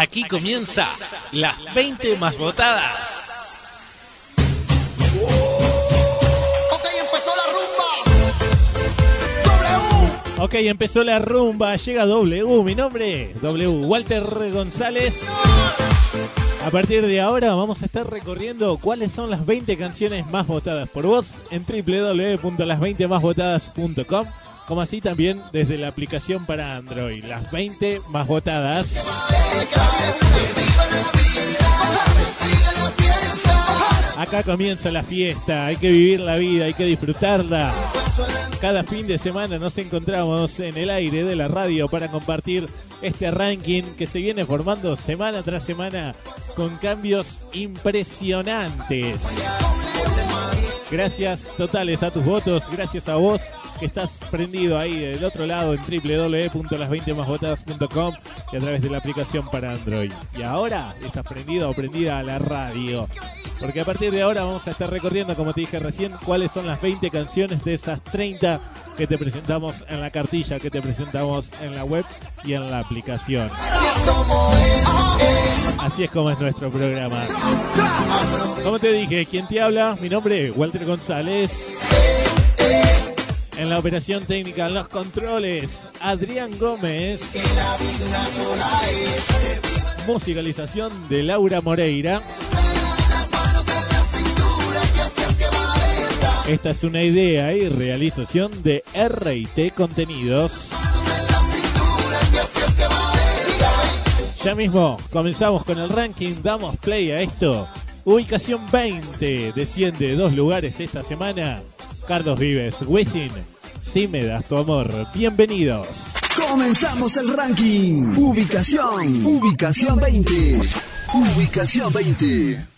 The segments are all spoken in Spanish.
Aquí comienza las 20 más votadas. Ok, empezó la rumba, llega W, mi nombre, W, Walter González. A partir de ahora vamos a estar recorriendo cuáles son las 20 canciones más votadas por vos en www.las20másvotadas.com, como así también desde la aplicación para Android, las 20 más votadas. Acá comienza la fiesta, hay que vivir la vida, hay que disfrutarla. Cada fin de semana nos encontramos en el aire de la radio para compartir este ranking que se viene formando semana tras semana con cambios impresionantes. Gracias totales a tus votos, gracias a vos que estás prendido ahí del otro lado en www.las20másvotadas.com y a través de la aplicación para Android. Y ahora estás prendido o prendida a la radio. Porque a partir de ahora vamos a estar recorriendo, como te dije recién, cuáles son las 20 canciones de esas 30 que te presentamos en la cartilla, que te presentamos en la web y en la aplicación. Así es como es nuestro programa. Como te dije, ¿quién te habla? Mi nombre es Walter González. En la operación técnica, en los controles, Adrián Gómez. Musicalización de Laura Moreira. Esta es una idea y realización de RT Contenidos. Ya mismo comenzamos con el ranking, damos play a esto. Ubicación 20, desciende dos lugares esta semana. Carlos Vives, Wisin, si me das tu amor. Bienvenidos. Comenzamos el ranking. Ubicación, ubicación 20. Ubicación 20.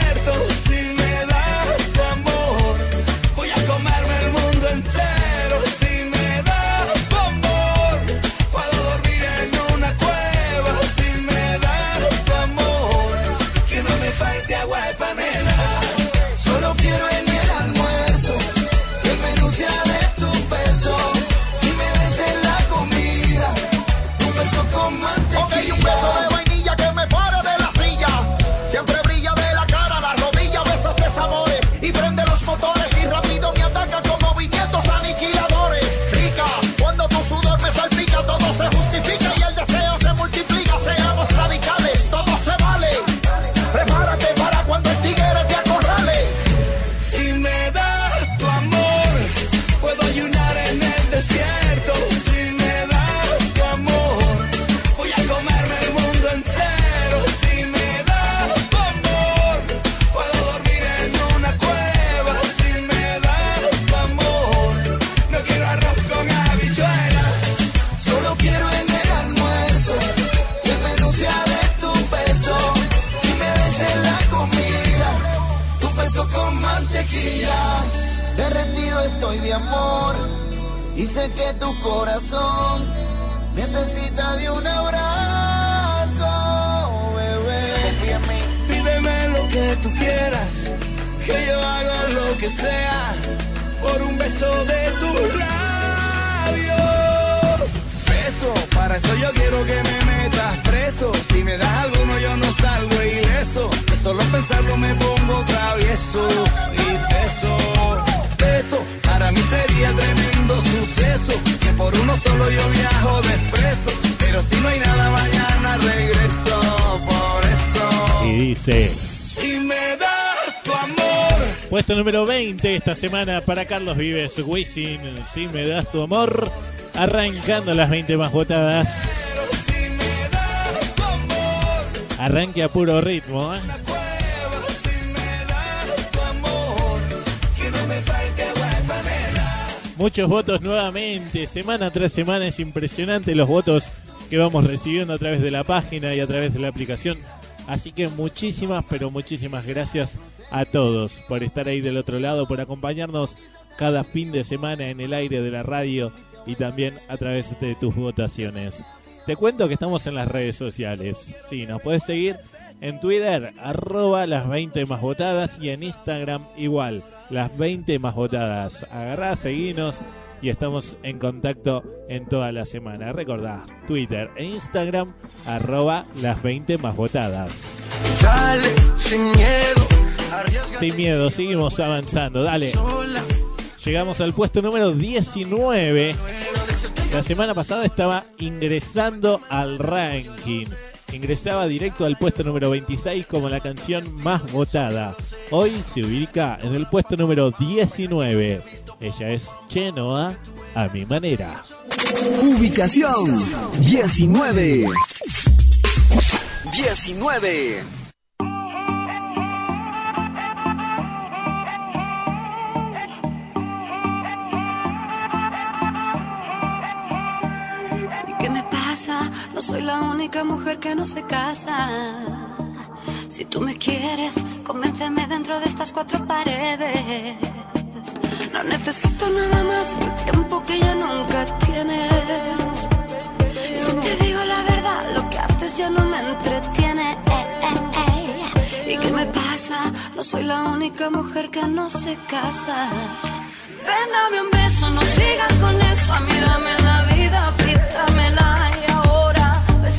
Sé que tu corazón necesita de un abrazo, bebé. Pídeme lo que tú quieras, que yo haga lo que sea por un beso de tus labios. Beso, para eso yo quiero que me metas preso. Si me das alguno yo no salgo ileso. Solo pensarlo me pongo travieso y beso. Beso, para mí sería tremendo suceso. Que por uno solo yo viajo de expreso. Pero si no hay nada mañana regreso. Por eso. Y dice, Si me das tu amor, puesto número 20 esta semana para Carlos Vives, Wisin, si me das tu amor. Arrancando las 20 más votadas. si me das tu amor, Arranque a puro ritmo, ¿eh? Muchos votos nuevamente, semana tras semana es impresionante los votos que vamos recibiendo a través de la página y a través de la aplicación. Así que muchísimas, pero muchísimas gracias a todos por estar ahí del otro lado, por acompañarnos cada fin de semana en el aire de la radio y también a través de tus votaciones. Te cuento que estamos en las redes sociales. Sí, nos puedes seguir en Twitter, arroba las 20 más votadas y en Instagram igual, las 20 más votadas. Agarrá, seguinos y estamos en contacto en toda la semana. Recordá, Twitter e Instagram, arroba las 20 más votadas. Dale, sin miedo. Sin miedo, seguimos avanzando, dale. Llegamos al puesto número 19. La semana pasada estaba ingresando al ranking. Ingresaba directo al puesto número 26 como la canción más votada. Hoy se ubica en el puesto número 19. Ella es Chenoa a mi manera. Ubicación 19. 19. No soy la única mujer que no se casa. Si tú me quieres, convénceme dentro de estas cuatro paredes. No necesito nada más que el tiempo que ya nunca tienes. Y si te digo la verdad, lo que haces ya no me entretiene. ¿Y qué me pasa? No soy la única mujer que no se casa. Ven, dame un beso, no sigas con eso. A mí dame la vida, quítamela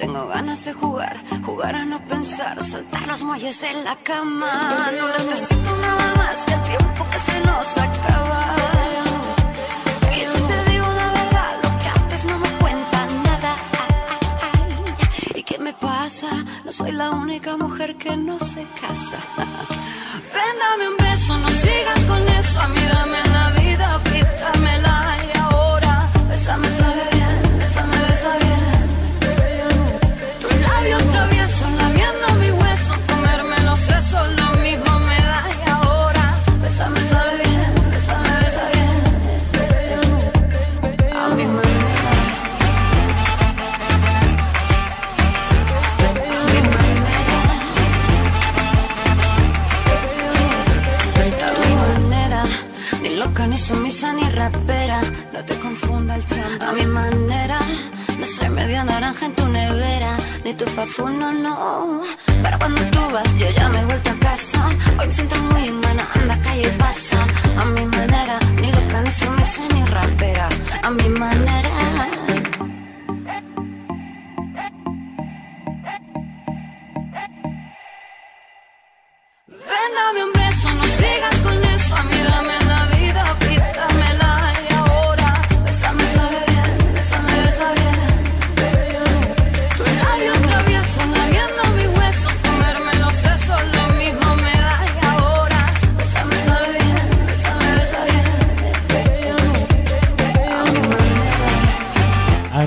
tengo ganas de jugar, jugar a no pensar, saltar los muelles de la cama. No necesito nada más que el tiempo que se nos acaba. Y si te digo la verdad, lo que haces no me cuenta nada. ¿Y qué me pasa? No soy la única mujer que no se casa. Ven, dame un beso, no sigas con eso. A mí dame la vida, quítamela loca, ni sumisa, ni rapera. No te confunda el tren. A mi manera, no soy media naranja en tu nevera, ni tu fafuno, no. Pero cuando tú vas, yo ya me he vuelto a casa. Hoy me siento muy humana, anda calle y pasa. A mi manera, ni loca, ni sumisa, ni rapera. A mi manera.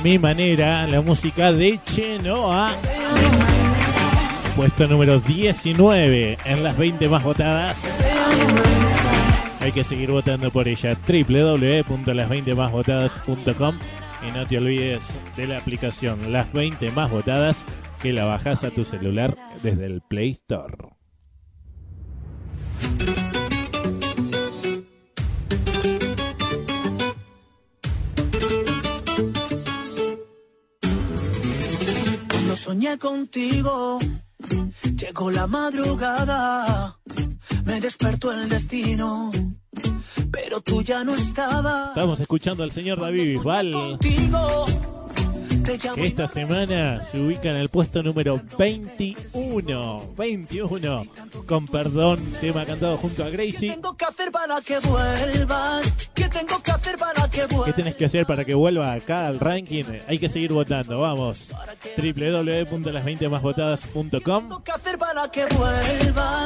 Mi manera, la música de Chenoa. Puesto número 19 en las 20 más votadas. Hay que seguir votando por ella. www.las20másvotadas.com Y no te olvides de la aplicación Las 20 más votadas que la bajas a tu celular desde el Play Store. Soñé contigo, llegó la madrugada, me despertó el destino, pero tú ya no estabas. Estamos escuchando al señor David Bisbal, Contigo, que esta semana se ubica en el puesto número 21. 21. Con perdón, tema cantado junto a ¿Qué Gracie. tengo que hacer para que vuelvas? ¿Qué tengo que hacer ¿Qué tenés que hacer para que vuelva acá al ranking? Hay que seguir votando, vamos. www.las20másvotadas.com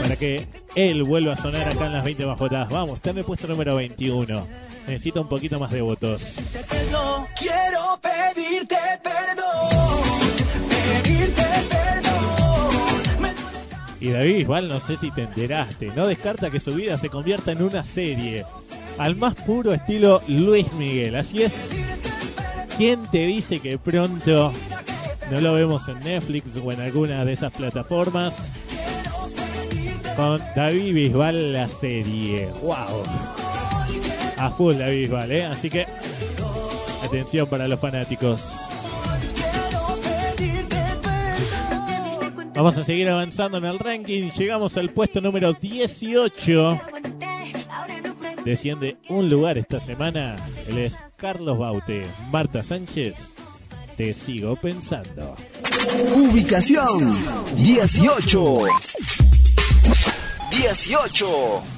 para que él vuelva a sonar acá en las 20 más votadas. Vamos, está en el puesto número 21. Necesita un poquito más de votos. Quiero pedirte perdón, pedirte perdón. Y David Bisbal, no sé si te enteraste, no descarta que su vida se convierta en una serie. Al más puro estilo Luis Miguel. Así es. ¿Quién te dice que pronto no lo vemos en Netflix o en alguna de esas plataformas? Con David Bisbal la serie. ¡Wow! A full David Bisbal, ¿eh? Así que atención para los fanáticos. Vamos a seguir avanzando en el ranking. Llegamos al puesto número 18. Desciende un lugar esta semana. Él es Carlos Baute. Marta Sánchez. Te sigo pensando. Ubicación 18. 18.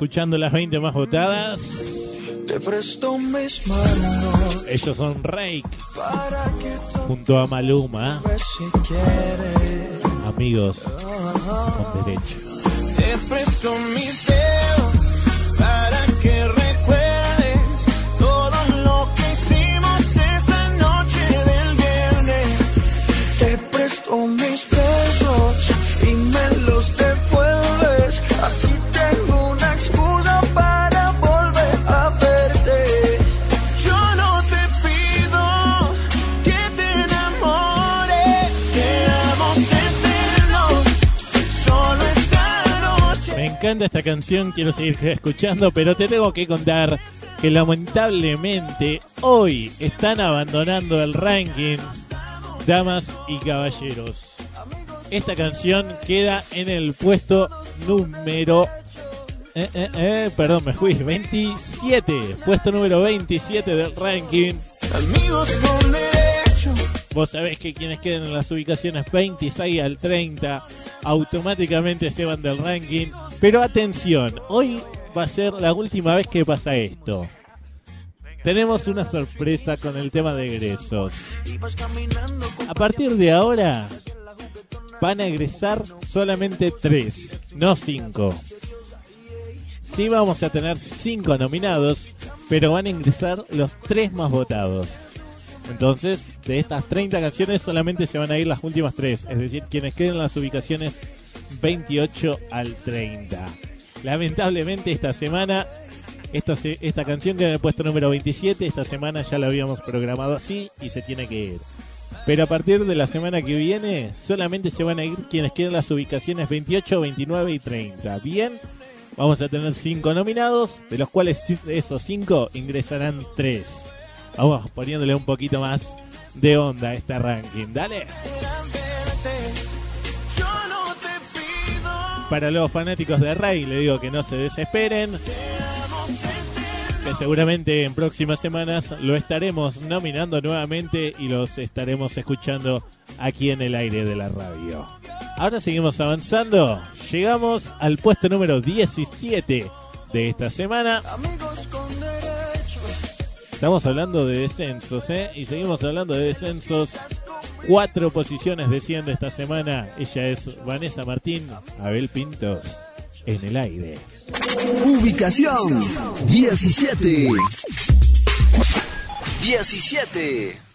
Escuchando las 20 más votadas. Te presto mis manos Ellos son Rake junto a Maluma, amigos con derecho. Te presto mis encanta esta canción, quiero seguir escuchando, pero te tengo que contar que lamentablemente hoy están abandonando el ranking Damas y Caballeros. Esta canción queda en el puesto número... eh, eh, eh, perdón, me fui. 27. Puesto número 27 del ranking. Amigos con derecho. Vos sabés que quienes quedan en las ubicaciones 26 al 30 automáticamente se van del ranking. Pero atención, hoy va a ser la última vez que pasa esto. Tenemos una sorpresa con el tema de egresos. A partir de ahora van a egresar solamente 3, no 5. Sí vamos a tener 5 nominados, pero van a ingresar los 3 más votados. Entonces, de estas 30 canciones solamente se van a ir las últimas 3, es decir, quienes queden en las ubicaciones 28 al 30. Lamentablemente esta semana esta, esta canción queda en el puesto número 27, esta semana ya la habíamos programado así y se tiene que ir. Pero a partir de la semana que viene solamente se van a ir quienes queden en las ubicaciones 28, 29 y 30. Bien, vamos a tener 5 nominados, de los cuales ci- esos 5 ingresarán 3. Vamos poniéndole un poquito más de onda a este ranking. Dale. Para los fanáticos de Ray le digo que no se desesperen. Que seguramente en próximas semanas lo estaremos nominando nuevamente y los estaremos escuchando aquí en el aire de la radio. Ahora seguimos avanzando. Llegamos al puesto número 17 de esta semana. amigos. Estamos hablando de descensos, ¿eh? Y seguimos hablando de descensos. Cuatro posiciones desciende esta semana. Ella es Vanessa Martín, Abel Pintos, en el aire. Ubicación 17. 17.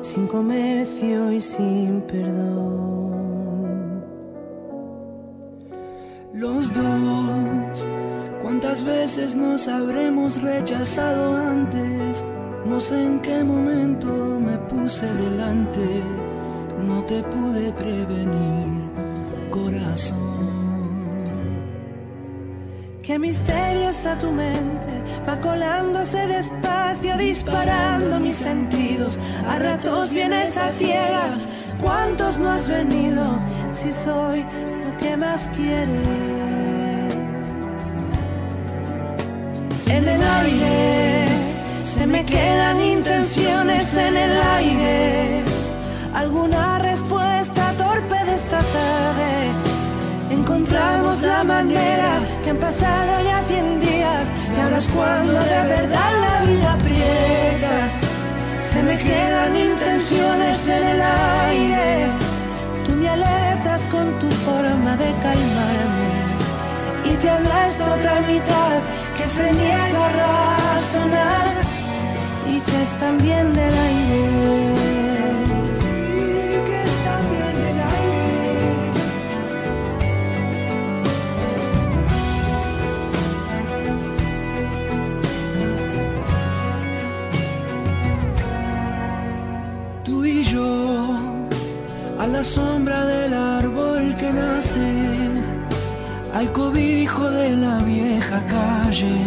Sin comercio y sin perdón. Los dos, ¿cuántas veces nos habremos rechazado antes? No sé en qué momento me puse delante, no te pude prevenir, corazón. Qué misteriosa tu mente va colándose despacio, disparando mis sentidos. A ratos vienes a ciegas. ¿Cuántos no has venido? Si soy lo que más quieres. En el aire se me quedan intenciones en el aire. Alguna La manera que han pasado ya cien días y ahora es cuando de verdad la vida aprieta. Se me quedan intenciones en el aire. Tú me alertas con tu forma de calmarme y te habla esta otra mitad que se niega a razonar y que es también del aire. La sombra del árbol que nace, al cobijo de la vieja calle.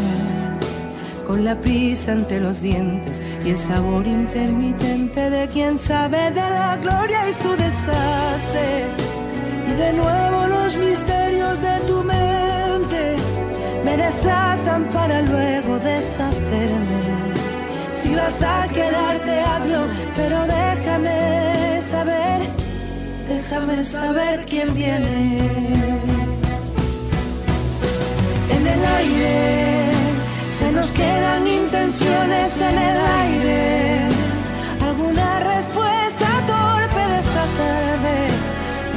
con la prisa entre los dientes y el sabor intermitente de quien sabe de la gloria y su desastre. Y de nuevo los misterios de tu mente Me desatan para luego deshacerme. Si vas a quedarte, hazlo, pero déjame déjame saber quién viene. En el aire se nos quedan intenciones en el aire. Alguna respuesta torpe de esta tarde.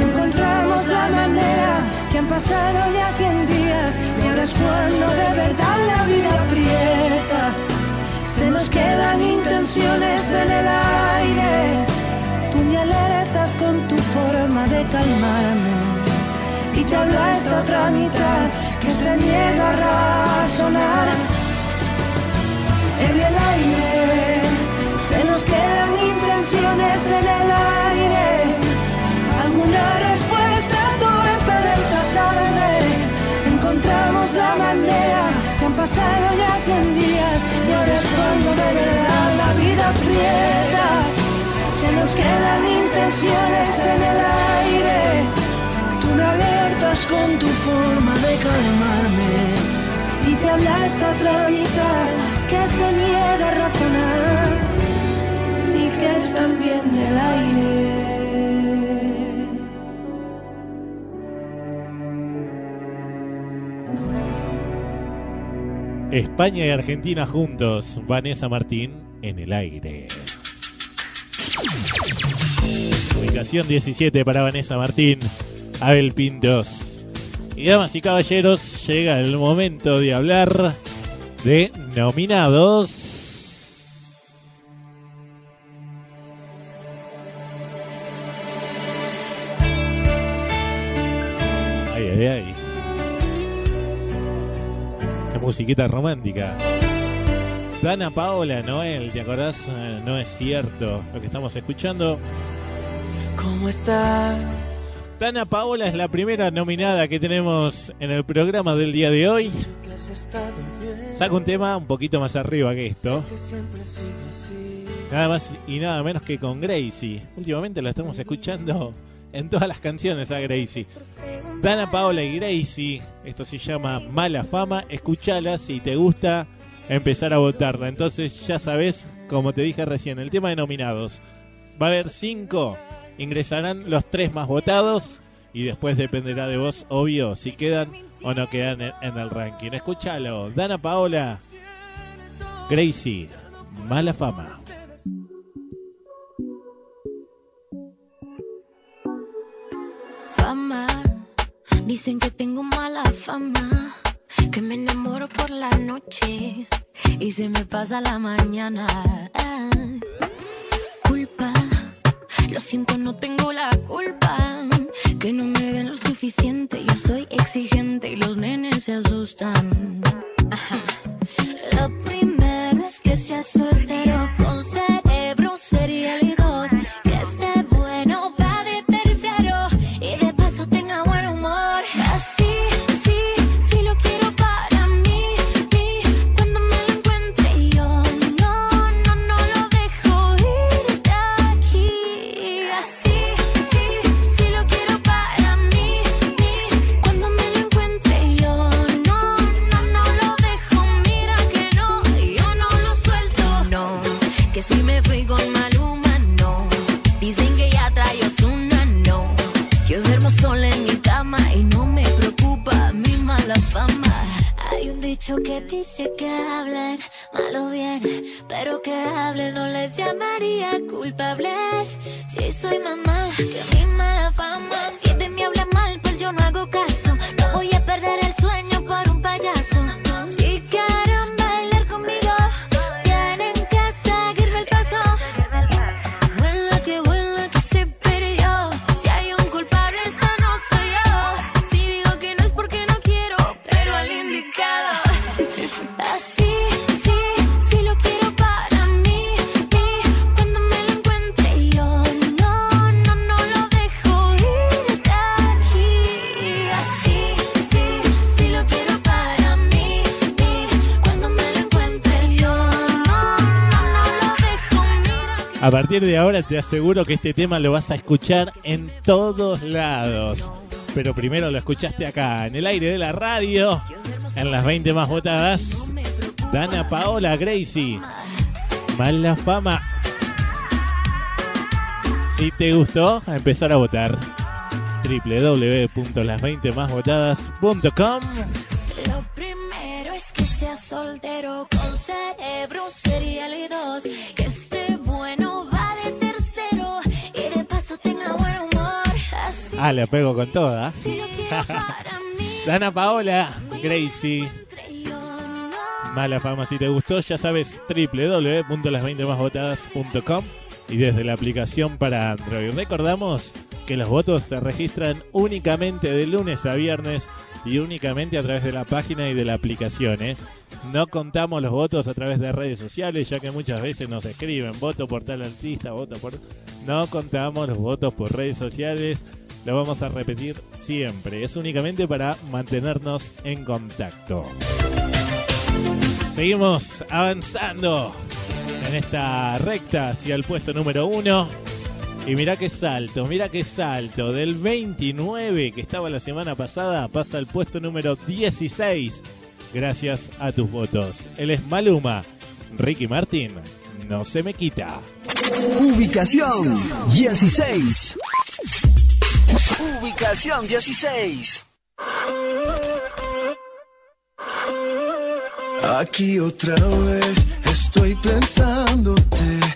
Encontramos la manera que han pasado ya cien días y ahora es cuando de verdad la vida aprieta. Se nos quedan intenciones en el aire. Tú me alertas con tu forma de calmarme y te habla esta otra mitad que se niega a razonar. En el aire se nos quedan intenciones en el aire. Alguna respuesta torpe de esta tarde. Encontramos la manera que han pasado ya cien días y ahora es cuando de verdad la vida aprieta. Se nos quedan intenciones en el aire. Tú me alertas con tu forma de calmarme. y te habla esta otra mitad que se niega a razonar y que es también del aire. España y Argentina juntos. Vanessa Martín en el aire. Ubicación 17 para Vanessa Martín. Abel Pintos. Y damas y caballeros, llega el momento de hablar de nominados. Ay, ay, ay. Qué musiquita romántica. Dana Paola Noel, ¿te acordás? Eh, No es cierto lo que estamos escuchando. ¿Cómo estás? Dana Paola es la primera nominada que tenemos en el programa del día de hoy. Saca un tema un poquito más arriba que esto. Nada más y nada menos que con Gracie. Últimamente la estamos escuchando en todas las canciones a Gracie. Dana Paola y Gracie. Esto se llama Mala Fama. Escuchala si te gusta empezar a votarla. Entonces ya sabes, como te dije recién, el tema de nominados. Va a haber cinco. Ingresarán los tres más votados. Y después dependerá de vos, obvio, si quedan o no quedan en, en el ranking. Escúchalo. Dana Paola. Gracie. Mala Fama. fama. Dicen que tengo mala fama, que me enamoro por la noche y se me pasa la mañana. Ah, culpa, lo siento, no tengo la culpa. Que no me den lo suficiente, yo soy exigente y los nenes se asustan. Ajá. Lo primero es que sea soltero dicho que dice que hablan malo bien, pero que hablen no les llamaría culpables. Si soy más mala que mi mala fama, si de mí habla mal, pues yo no hago caso. A partir de ahora te aseguro que este tema lo vas a escuchar en todos lados. Pero primero lo escuchaste acá, en el aire de la radio, en las 20 más votadas. Dana Paola Gracie. Mala fama. Si te gustó, empezar a votar. www.las20másvotadas.com Lo primero es que seas soltero con cerebro y bueno va de tercero y de paso tenga buen humor. Así Ah, le pego con toda. Dana Paola Gracie. Mala fama, si te gustó, ya sabes www.las20másvotadas.com y desde la aplicación para Android. Recordamos que los votos se registran únicamente de lunes a viernes y únicamente a través de la página y de la aplicación. ¿eh? No contamos los votos a través de redes sociales, ya que muchas veces nos escriben voto por tal artista, voto por... No contamos los votos por redes sociales, lo vamos a repetir siempre. Es únicamente para mantenernos en contacto. Seguimos avanzando en esta recta hacia el puesto número uno. Y mirá qué salto, mirá qué salto. Del 29 que estaba la semana pasada pasa al puesto número 16. Gracias a tus votos. Él es Maluma. Ricky Martin, no se me quita. Ubicación 16. Ubicación 16. Aquí otra vez estoy pensándote.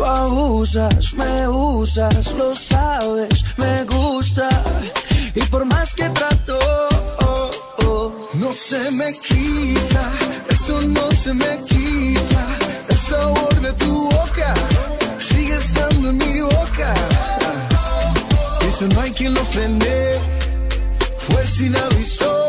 Tú abusas, me usas, lo sabes, me gusta. Y por más que trato, oh, oh, no se me quita, esto no se me quita. El sabor de tu boca sigue estando en mi boca. Eso no hay quien lo frene. Fue sin aviso.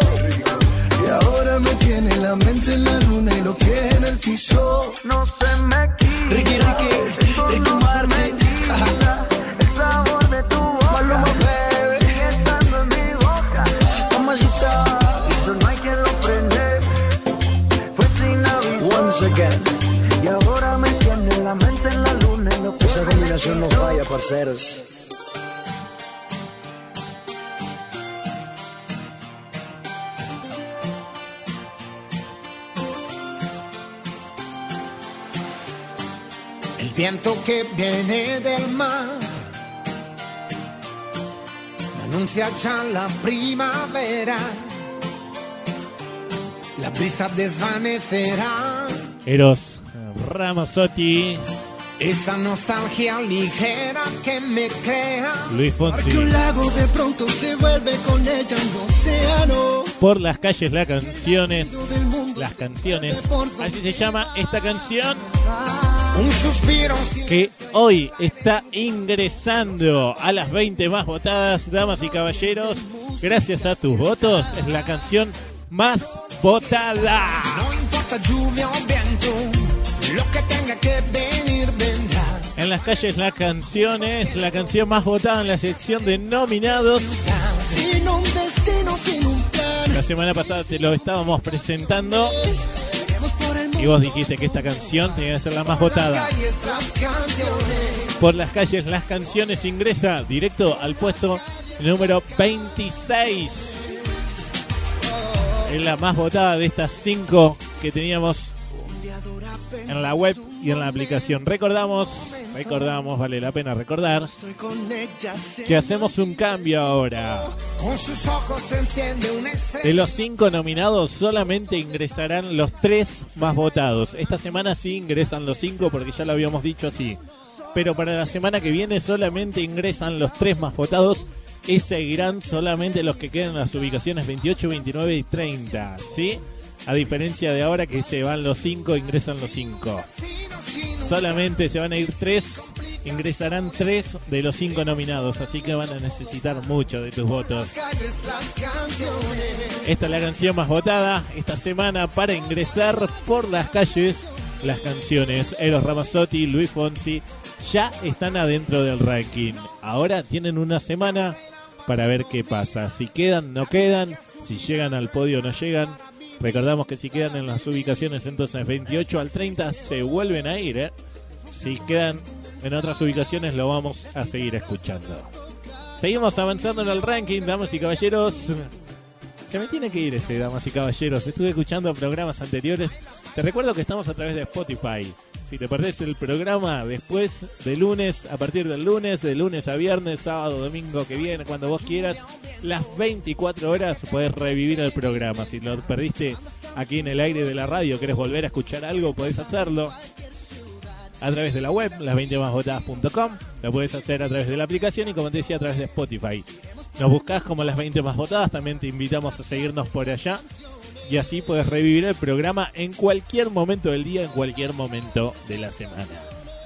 ahora me tiene la mente en la luna y los pies en el piso. No se me quita. Ricky, Ricky, Ricky Martin. El sabor de tu boca. Maluma, bebé. Sigue estando en mi boca. Mamacita. No hay quien lo prende. Pues sin aviso. Once again. Y ahora me tiene la mente en la luna y los pies Esa combinación no falla, parceros. El viento que viene del mar anuncia ya la primavera. La brisa desvanecerá Eros Ramazzotti, esa nostalgia ligera que me crea. Luis Fonsi. Porque un lago de pronto se vuelve con ella un océano. Por las calles, las canciones. Las canciones. Así se llama esta canción. Que hoy está ingresando a las 20 más votadas, damas y caballeros. Gracias a tus votos, es la canción más votada. No importa lluvia o viento, lo que tenga que venir vendrá. En las calles, las canciones, la canción más votada en la sección de nominados. Sin un destino, sin un plan. La semana pasada te lo estábamos presentando y vos dijiste que esta canción tenía que ser la más votada. Por las calles, las canciones ingresa directo al puesto número 26. Es la más votada de estas cinco que teníamos en la web y en la aplicación. Recordamos, recordamos, vale la pena recordar, que hacemos un cambio ahora. De los cinco nominados solamente ingresarán los tres más votados. Esta semana sí ingresan los cinco porque ya lo habíamos dicho así. Pero para la semana que viene solamente ingresan los tres más votados y seguirán solamente los que quedan en las ubicaciones 28, 29 y 30. ¿Sí? A diferencia de ahora que se van los cinco, ingresan los cinco. Solamente se van a ir tres, ingresarán tres de los cinco nominados, así que van a necesitar mucho de tus votos. Esta es la canción más votada esta semana para ingresar por las calles. Las canciones Eros Ramazzotti, Luis Fonsi ya están adentro del ranking. Ahora tienen una semana para ver qué pasa. Si quedan, no quedan. Si llegan al podio, no llegan. Recordamos que si quedan en las ubicaciones entonces 28 al 30 se vuelven a ir. ¿eh? Si quedan en otras ubicaciones lo vamos a seguir escuchando. Seguimos avanzando en el ranking, damas y caballeros. Se me tiene que ir ese, damas y caballeros. Estuve escuchando programas anteriores. Te recuerdo que estamos a través de Spotify. Si te perdés el programa después de lunes, a partir del lunes, de lunes a viernes, sábado, domingo que viene, cuando vos quieras, las 24 horas podés revivir el programa. Si lo perdiste aquí en el aire de la radio, querés volver a escuchar algo, podés hacerlo a través de la web, las20másvotadas.com. Lo puedes hacer a través de la aplicación y como te decía, a través de Spotify. Nos buscás como las 20 más votadas, también te invitamos a seguirnos por allá. Y así puedes revivir el programa en cualquier momento del día, en cualquier momento de la semana.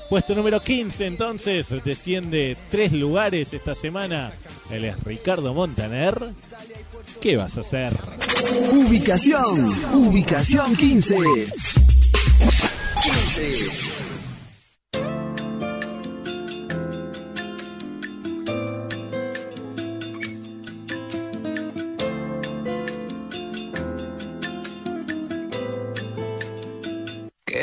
Puesto número 15 entonces, desciende tres lugares esta semana. Él es Ricardo Montaner. ¿Qué vas a hacer? Ubicación, ubicación 15. 15.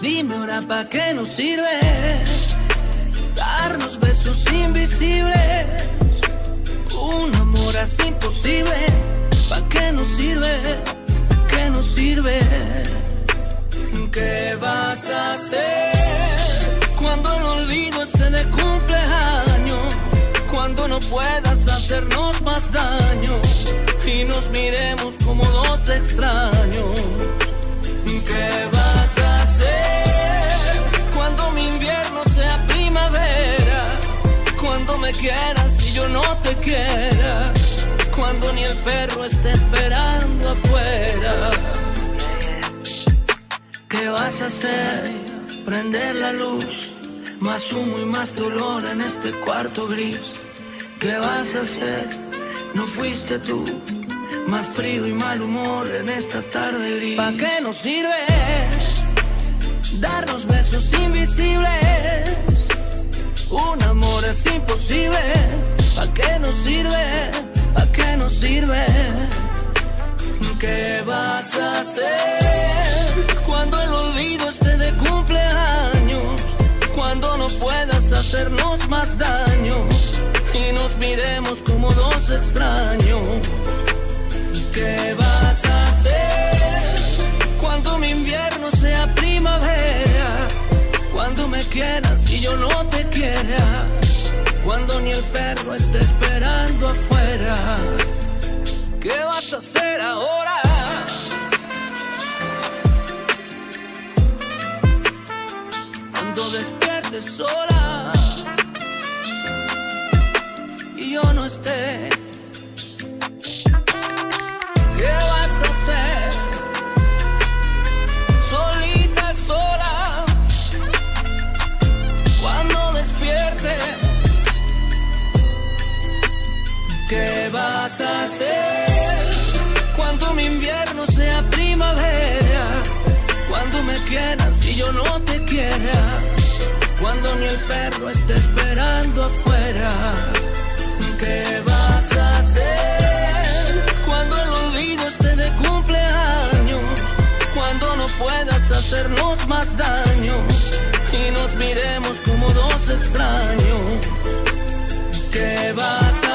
Dime ahora pa' qué nos sirve darnos besos invisibles. Un amor así imposible, ¿pa' qué nos sirve? ¿Qué nos sirve? ¿Qué vas a hacer cuando el olvido esté de cumpleaños? Cuando no puedas hacernos más daño y nos miremos como dos extraños. ¿Qué quieras y yo no te quiera. Cuando ni el perro esté esperando afuera. ¿Qué vas a hacer? Prender la luz. Más humo y más dolor en este cuarto gris. ¿Qué vas a hacer? No fuiste tú. Más frío y mal humor en esta tarde gris. ¿Para qué nos sirve darnos besos invisibles? Un amor es imposible. ¿Para qué nos sirve? ¿Para qué nos sirve? ¿Qué vas a hacer cuando el olvido esté de cumpleaños? Cuando no puedas hacernos más daño y nos miremos como dos extraños. ¿Qué vas a hacer cuando mi invierno sea primavera? Cuando me quieras y yo no te quiera. Cuando ni el perro esté esperando afuera. ¿Qué vas a hacer ahora? Cuando despiertes sola y yo no esté. ¿Qué vas ¿Qué vas a hacer? Cuando mi invierno sea primavera. Cuando me quieras y yo no te quiera. Cuando ni el perro esté esperando afuera. ¿Qué vas a hacer? Cuando el olvido esté de cumpleaños. Cuando no puedas hacernos más daño. Y nos miremos como dos extraños. ¿Qué vas a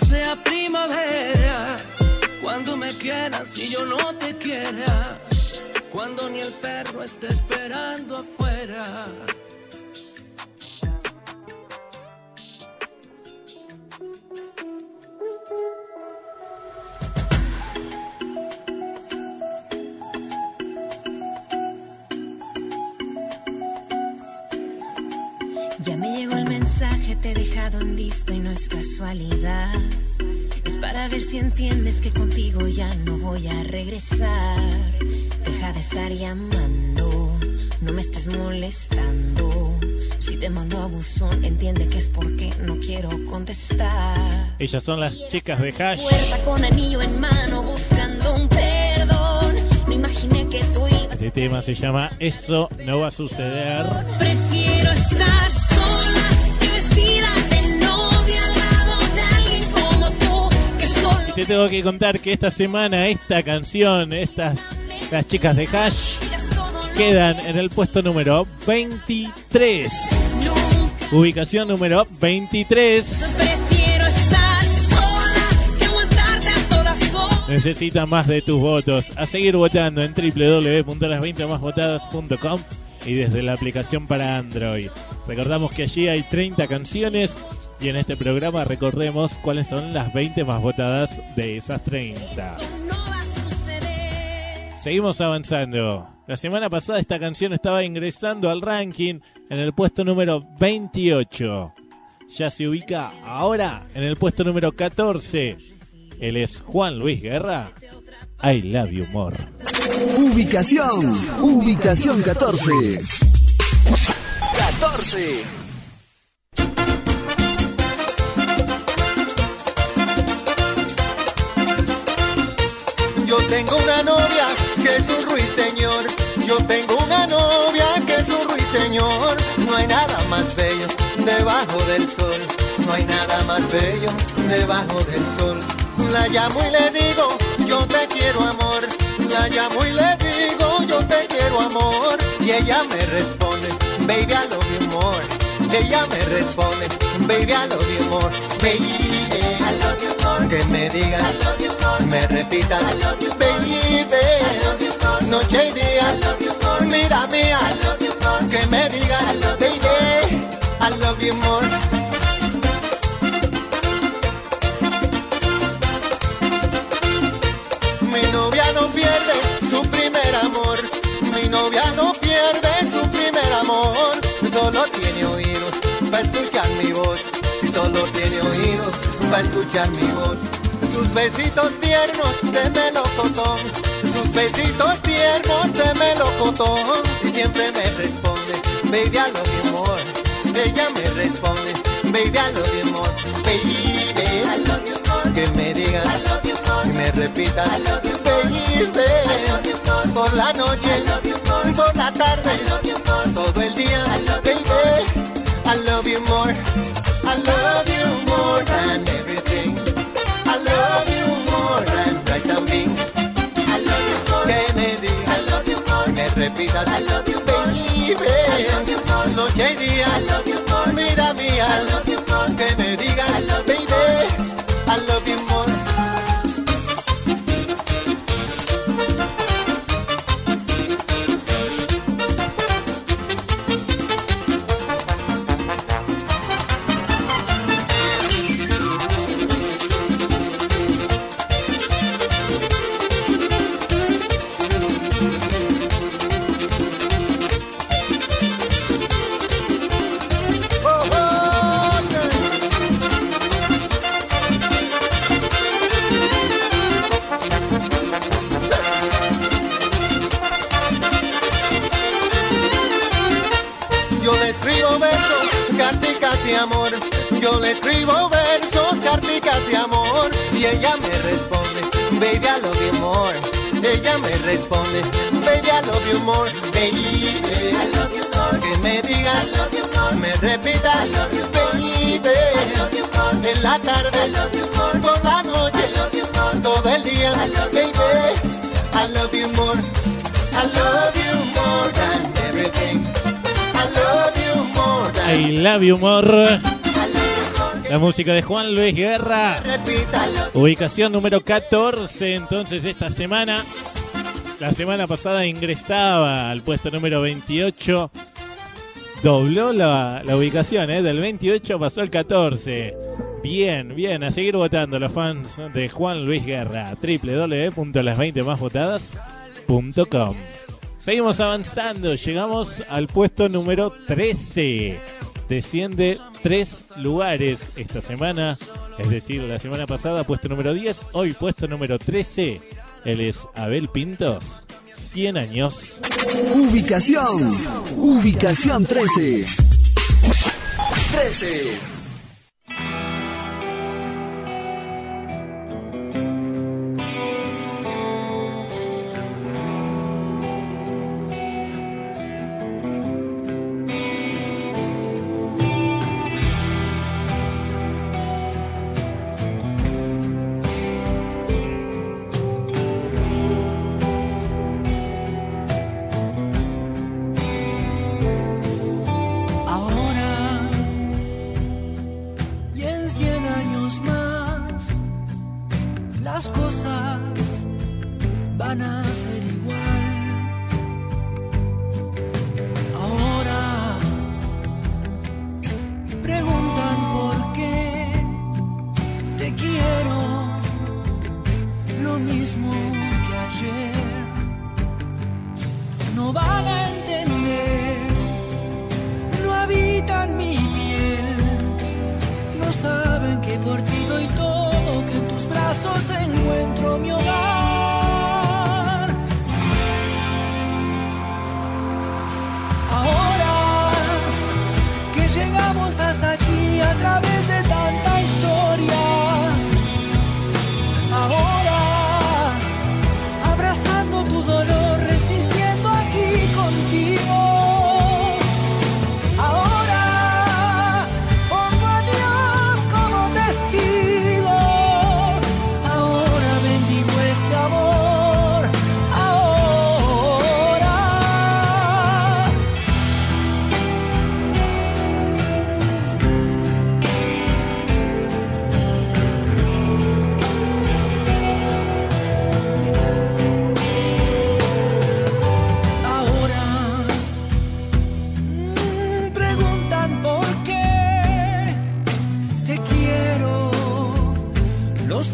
sea primavera? Cuando me quieras y yo no te quiera. Cuando ni el perro esté esperando afuera. Mensaje, te he dejado en visto y no es casualidad. Es para ver si entiendes que contigo ya no voy a regresar. Deja de estar llamando, no me estés molestando. Si te mando a buzón, entiende que es porque no quiero contestar. Ellas son las chicas de Hash. Puerta con anillo en mano buscando un perdón. No imaginé que tú ibas. Este tema se llama Eso no va a suceder. Prefiero estar te tengo que contar que esta semana esta canción, estas las chicas de Hash quedan en el puesto número 23. Ubicación número 23. prefiero estar sola que aguantarte a todas horas. Necesita más de tus votos. A seguir votando en www.las20másvotadas.com y desde la aplicación para Android. Recordamos que allí hay 30 canciones y en este programa recordemos cuáles son las 20 más votadas de esas 30. Seguimos avanzando. La semana pasada esta canción estaba ingresando al ranking en el puesto número 28. Ya se ubica ahora en el puesto número 14. Él es Juan Luis Guerra. I love you more. Ubicación, ubicación 14. 14. Yo tengo una novia que es un ruiseñor. Yo tengo una novia que es un ruiseñor. No hay nada más bello debajo del sol. No hay nada más bello debajo del sol. La llamo y le digo, yo te quiero amor. La llamo y le digo, yo te quiero amor. Y ella me responde, baby, I love you more. Ella me responde, baby, I love you more. Baby, I love you more. Que me digas, I love you more. Me repitas, I love you baby, I love you more. Noche y día, I love you more. Mira mía, I love you more. Que me digas, I love baby, I love you more. Para escuchar mi voz. Sus besitos tiernos de melocotón. Sus besitos tiernos de melocotón. Y siempre me responde, baby, I love you more. ella me responde, baby, I love you more, baby, I love you more, que me diga, I love you more, que me repita, I love you more, baby, I love you more, por la noche, I love you more, por la tarde, I love you more, todo el día, I love baby, I love you more, me repitas, I love Juan Luis Guerra. Ubicación número 14. Entonces esta semana, la semana pasada ingresaba al puesto número 28. Dobló la, la ubicación, ¿eh? del 28 pasó al 14. Bien, bien, a seguir votando los fans de Juan Luis Guerra. www.las20másvotadas.com Seguimos avanzando, llegamos al puesto número 13. Desciende tres lugares esta semana, es decir, la semana pasada puesto número 10, hoy puesto número 13. Él es Abel Pintos, 100 años. Ubicación. Ubicación 13. 13.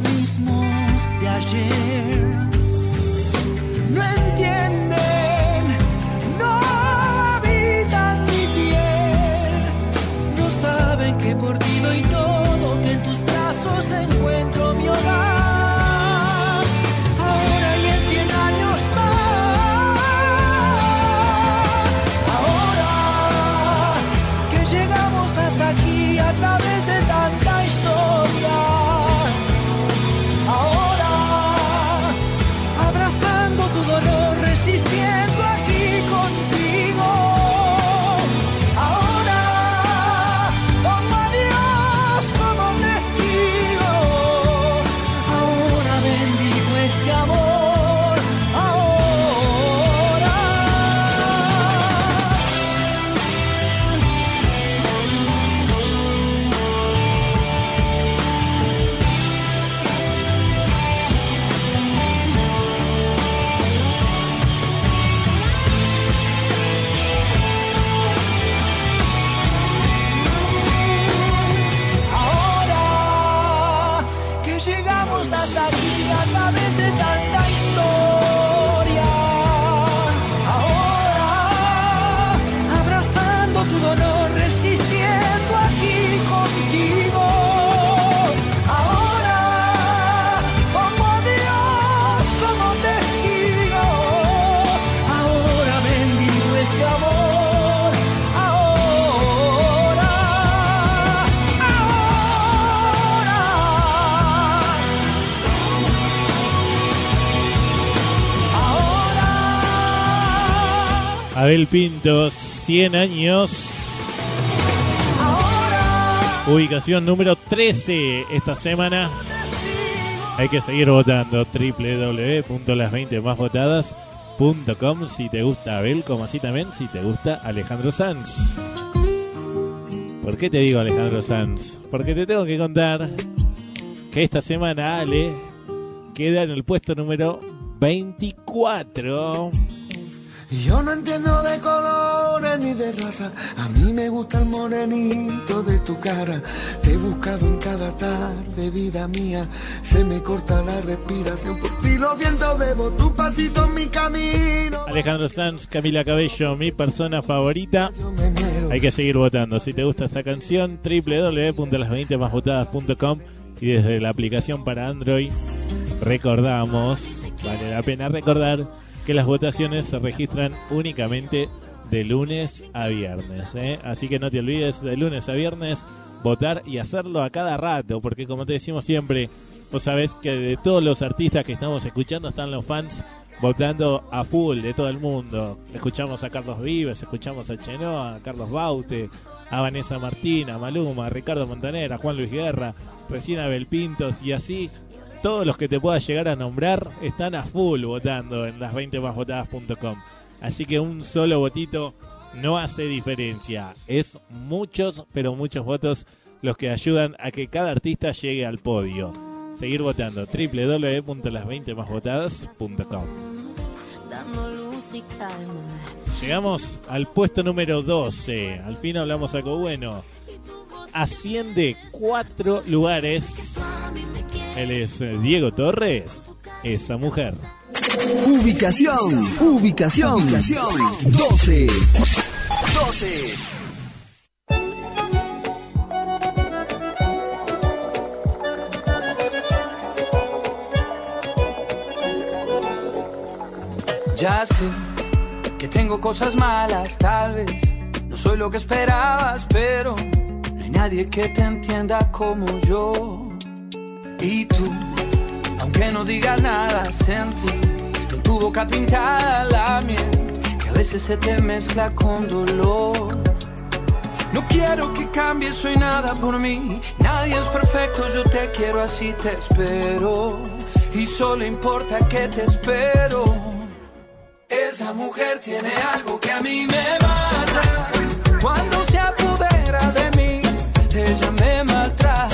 Mismos de ayer. Abel Pintos, 100 años. Ubicación número 13 esta semana. Hay que seguir votando www.las20másvotadas.com si te gusta Abel, como así también si te gusta Alejandro Sanz. ¿Por qué te digo Alejandro Sanz? Porque te tengo que contar que esta semana Ale queda en el puesto número 24. Yo no entiendo de colores ni de raza. A mí me gusta el morenito de tu cara. Te he buscado en cada tarde, vida mía. Se me corta la respiración. Por ti los vientos bebo tu pasito en mi camino. Alejandro Sanz, Camila Cabello, mi persona favorita. Hay que seguir votando. Si te gusta esta canción, www.las20másvotadas.com y desde la aplicación para Android recordamos, vale la pena recordar que las votaciones se registran únicamente de lunes a viernes. ¿eh? Así que no te olvides de lunes a viernes votar y hacerlo a cada rato, porque como te decimos siempre, vos sabés que de todos los artistas que estamos escuchando están los fans votando a full de todo el mundo. Escuchamos a Carlos Vives, escuchamos a Chenoa, a Carlos Baute, a Vanessa Martín, a Maluma, a Ricardo Montaner, a Juan Luis Guerra, recién a Belpintos y así todos los que te pueda llegar a nombrar están a full votando en las 20másvotadas.com. Así que un solo votito no hace diferencia. Es muchos, pero muchos votos los que ayudan a que cada artista llegue al podio. Seguir votando www.las20másvotadas.com. Dando luz y calma. Llegamos al puesto número 12. Al fin hablamos algo bueno. Asciende cuatro lugares. Él es eh, Diego Torres. Esa mujer. Ubicación, ubicación, ubicación 12. 12. Ya sé que tengo cosas malas, tal vez no soy lo que esperabas, pero no hay nadie que te entienda como yo. Y tú, aunque no digas nada, sentí con tu boca pintada la miel, que a veces se te mezcla con dolor. No quiero que cambies, soy nada por mí. Nadie es perfecto, yo te quiero así, te espero. Y solo importa que te espero. Esa mujer tiene algo que a mí me mata. Cuando se apodera de mí, ella me maltrata.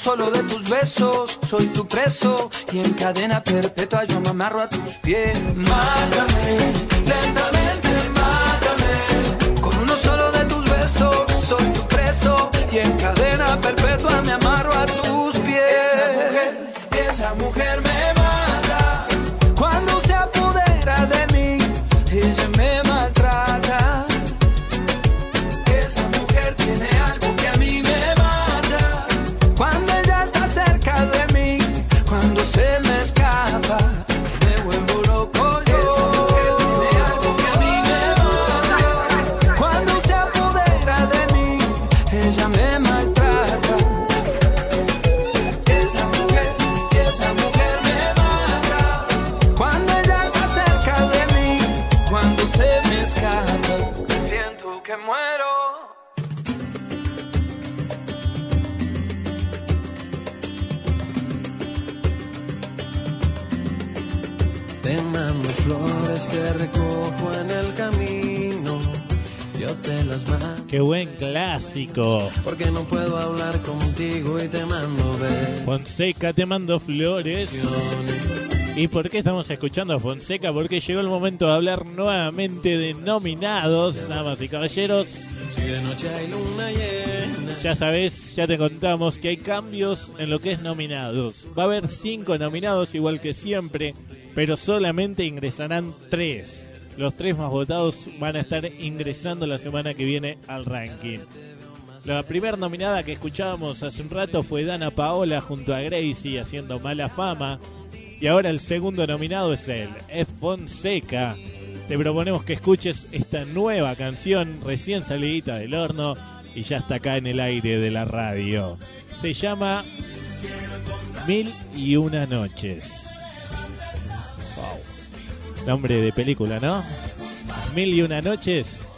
Solo de tus besos, soy tu preso y en cadena perpetua yo me amarro a tus pies. Mátame, lentamente mátame. Con uno solo de tus besos, soy tu preso y en cadena perpetua me amarro a tus las Qué buen clásico. porque no puedo hablar contigo y te mando ver. Fonseca, te mando flores. ¿Y por qué estamos escuchando a Fonseca? Porque llegó el momento de hablar nuevamente de nominados, damas y caballeros. Ya sabes, ya te contamos que hay cambios en lo que es nominados. Va a haber cinco nominados igual que siempre, pero solamente ingresarán tres. Los tres más votados van a estar ingresando la semana que viene al ranking. La primera nominada que escuchábamos hace un rato fue Dana Paola junto a Gracie haciendo mala fama. Y ahora el segundo nominado es él, es Fonseca. Te proponemos que escuches esta nueva canción recién salidita del horno y ya está acá en el aire de la radio. Se llama Mil y una noches. Nombre de película, ¿no? Mil y una noches.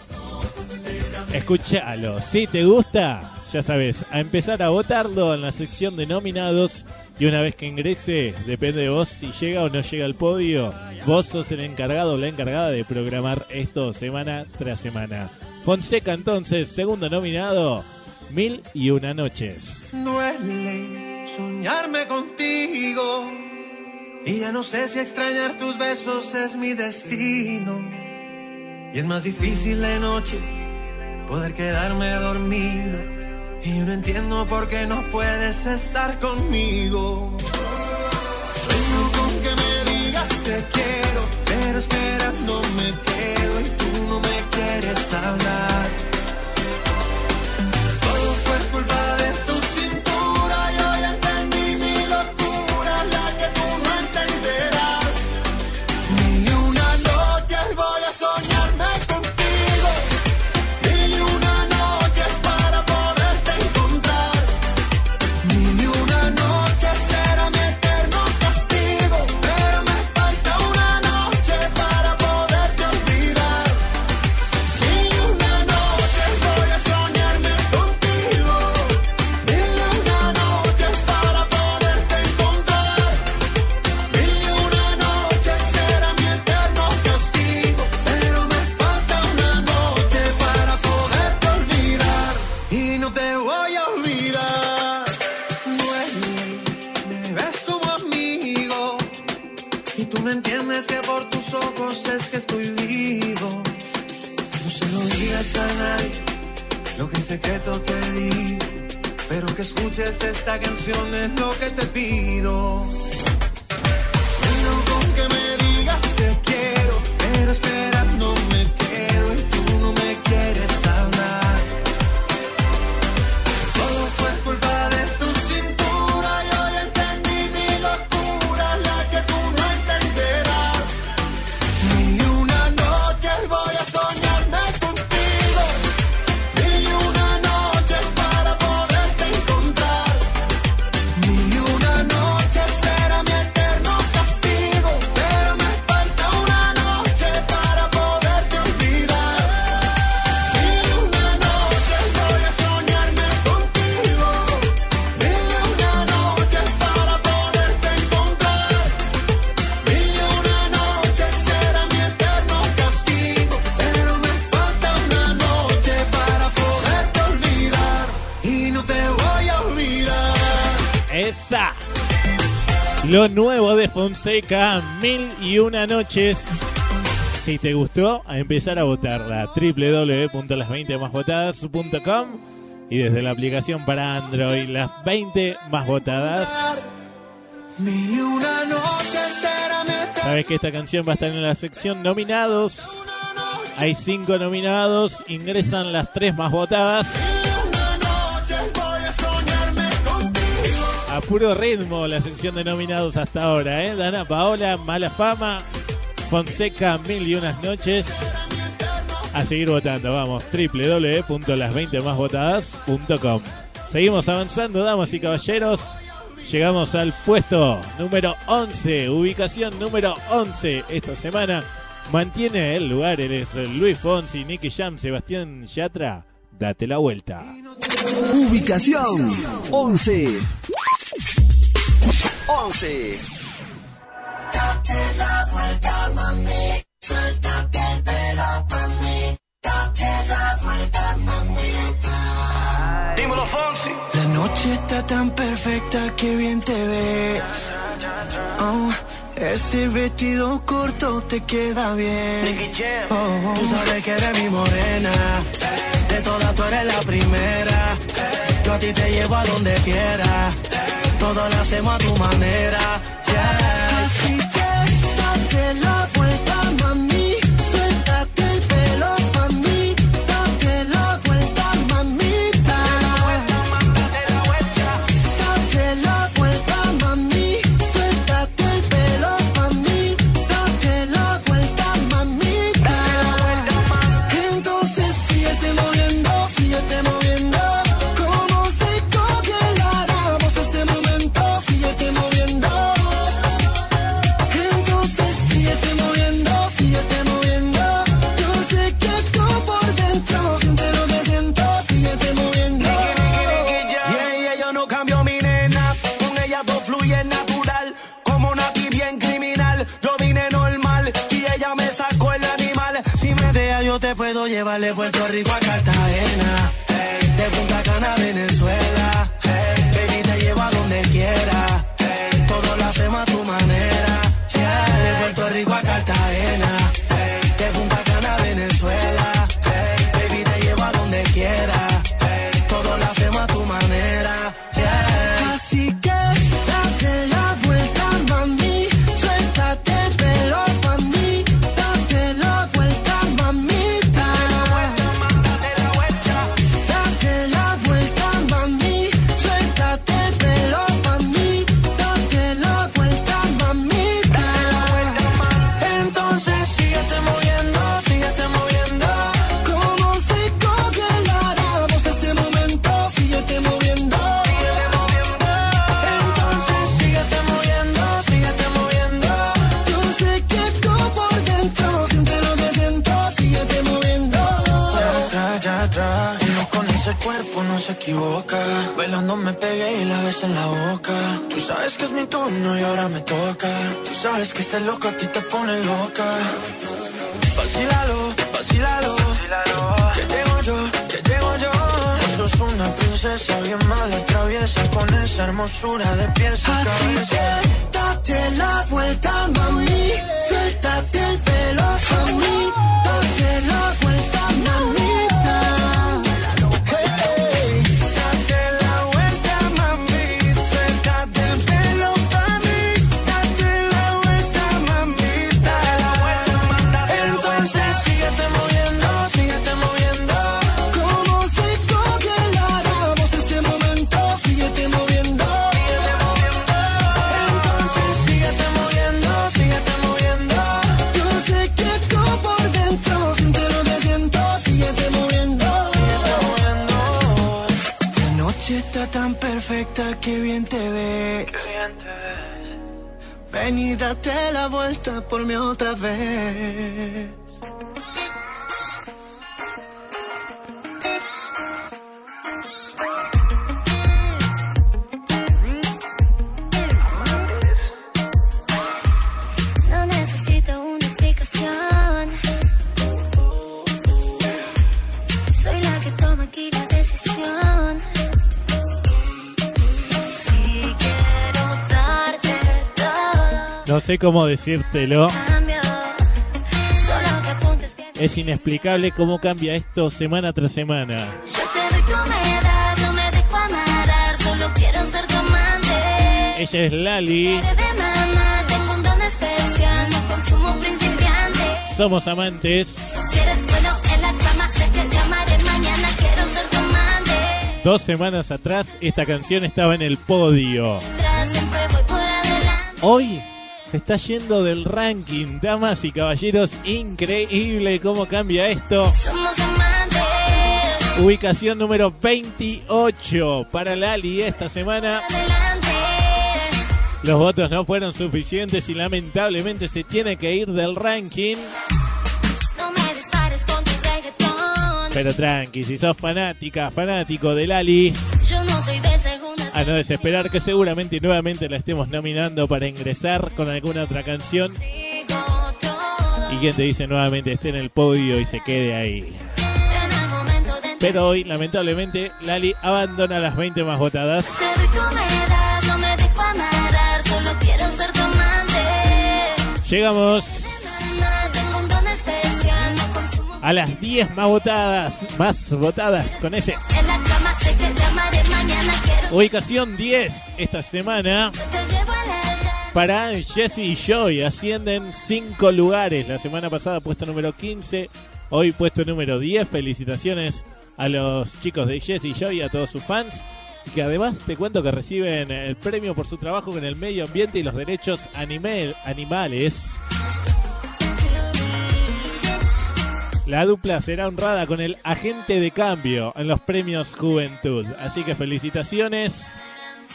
Escúchalo. Si te gusta, ya sabes, a empezar a votarlo en la sección de nominados. Y una vez que ingrese, depende de vos si llega o no llega al podio. Vos sos el encargado o la encargada de programar esto semana tras semana. Fonseca entonces, segundo nominado, Mil y una noches. Duele soñarme contigo. Y ya no sé si extrañar tus besos es mi destino. Y es más difícil de noche poder quedarme dormido. Y yo no entiendo por qué no puedes estar conmigo. Sueño con que me digas te quiero, pero esperando me quedo y tú no me quieres hablar. Que estoy vivo. No se lo digas a nadie lo que en secreto te di, pero que escuches esta canción es lo que te pido. Sueño con que me digas te quiero, pero esperando Lo nuevo de Fonseca, Mil y Una Noches. Si te gustó, a empezar a votarla. www.las20másvotadas.com y desde la aplicación para Android, las 20 más votadas. Mil y una noches será mi eterna Sabes que esta canción va a estar en la sección nominados. Hay cinco nominados, ingresan las tres más votadas. Puro ritmo la sección de nominados hasta ahora, ¿eh? Dana Paola, Mala Fama, Fonseca, Mil y Unas Noches. A seguir votando, vamos, www.las20másvotadas.com. Seguimos avanzando, damas y caballeros. Llegamos al puesto número 11, ubicación número 11 esta semana. Mantiene el lugar, él es Luis Fonsi, Nicky Jam, Sebastián Yatra. Date la vuelta. Ubicación 11. 11. Date la vuelta, mami. Suéltate el pelo pa' mí. Date la vuelta, mamita. Dímelo, Fonsi. La noche está tan perfecta que bien te ves. Oh, ese vestido corto te queda bien. Nicky Jam. Oh, Tú sabes que eres mi morena. De todas tú eres la primera. Yo a ti te llevo a donde quiera. Todo lo hacemos a tu manera. Yeah. Así que date la yo te puedo llevar de Puerto Rico a Cartagena. De Punta Cana Venezuela. Equivoca. Bailando me pegué y la ves en la boca. Tú sabes que es mi turno y ahora me toca. Tú sabes que este loco a ti te pone loca. Vacílalo, vacílalo. Que llego yo, que llego yo. Tú sos una princesa bien mala, traviesa con esa hermosura de pies a Así cabeza. que date la vuelta, mami. Suéltate el pelo perfecta que bien te ves. Ven y date la vuelta por mí otra vez. Sé cómo decírtelo. Es inexplicable cómo cambia esto semana tras semana. Ella es Lali. Somos amantes. Dos semanas atrás esta canción estaba en el podio. Hoy se está yendo del ranking. Damas y caballeros, increíble cómo cambia esto. Somos amantes. Ubicación número 28 para Lali esta semana. Los votos no fueron suficientes y lamentablemente se tiene que ir del ranking. Pero tranqui, si sos fanática, fanático de Lali, Yo no soy de. A no desesperar que seguramente nuevamente la estemos nominando para ingresar con alguna otra canción. Y quien te dice nuevamente esté en el podio y se quede ahí. De Pero hoy, lamentablemente, Lali abandona las 20 más votadas. Te. Llegamos a las 10 más votadas. Más votadas con ese. En la cama que llamaré mañana, quiero Ubicación 10 esta semana. Para Jesse y Joy ascienden 5 lugares. La semana pasada puesto número 15, hoy puesto número 10. Felicitaciones a los chicos de Jesse y Joy y a todos sus fans. Y que además te cuento que reciben el premio por su trabajo con el medio ambiente y los derechos animal- animales. La dupla será honrada con el agente de cambio en los premios Juventud. Así que felicitaciones.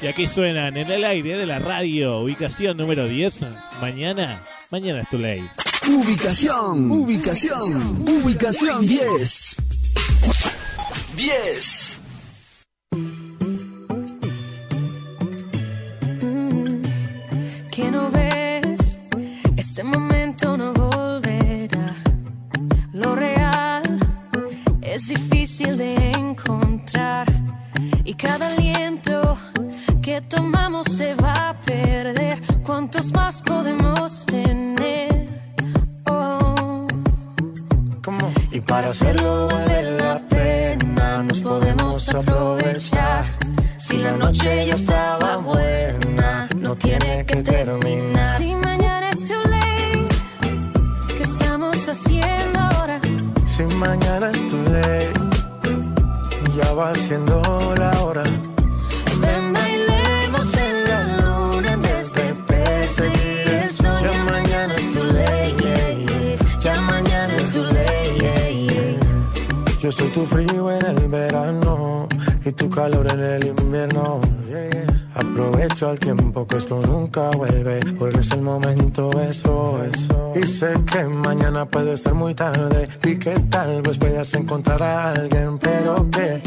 Y aquí suenan en el aire de la radio, ubicación número 10. Mañana, mañana es tu ley. Ubicación, ubicación, ubicación 10. 10. Es difícil de encontrar y cada aliento que tomamos se va a perder. ¿Cuántos más podemos tener? Oh. Y para hacerlo vale la pena, nos podemos aprovechar. Si la noche ya estaba buena, no tiene que terminar. Si mañana es tu ley, ya va siendo la hora. Ven, bailemos en la luna en vez de perseguir el sol. Ya mañana es yeah, yeah. ya mañana es yeah, yeah. Yo soy tu frío en el verano y tu calor en el invierno. Aprovecho el tiempo que esto nunca vuelve, porque es el momento, eso, eso. Y sé que mañana puede ser muy tarde y que tal vez puedas encontrar a alguien, pero que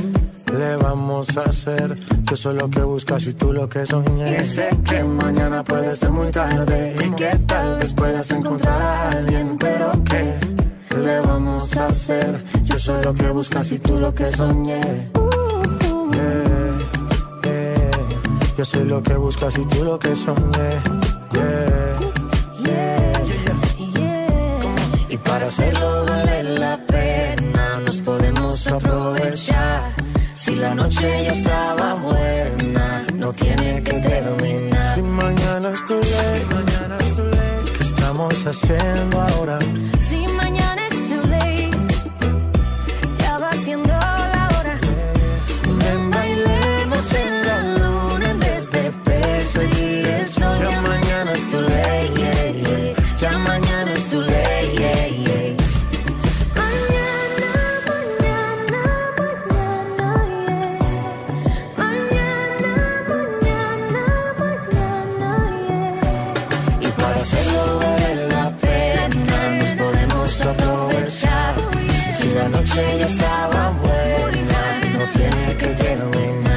le vamos a hacer? Yo soy lo que buscas y tú lo que soñé. Y sé que mañana puede ser muy tarde y que tal vez puedas encontrar a alguien, pero que le vamos a hacer? Yo soy lo que buscas y tú lo que soñé. Yeah, yeah. Yo soy lo que buscas y tú lo que soñé. Yeah, yeah. Y para hacerlo vale la pena, nos podemos aprovechar. Si la noche ya estaba buena, no tiene que terminar. Si mañana es tu ley, mañana es tu ley. ¿Qué estamos haciendo ahora? Si mañana Y hacerlo la podemos. Si la noche ya estaba buena, tiene que.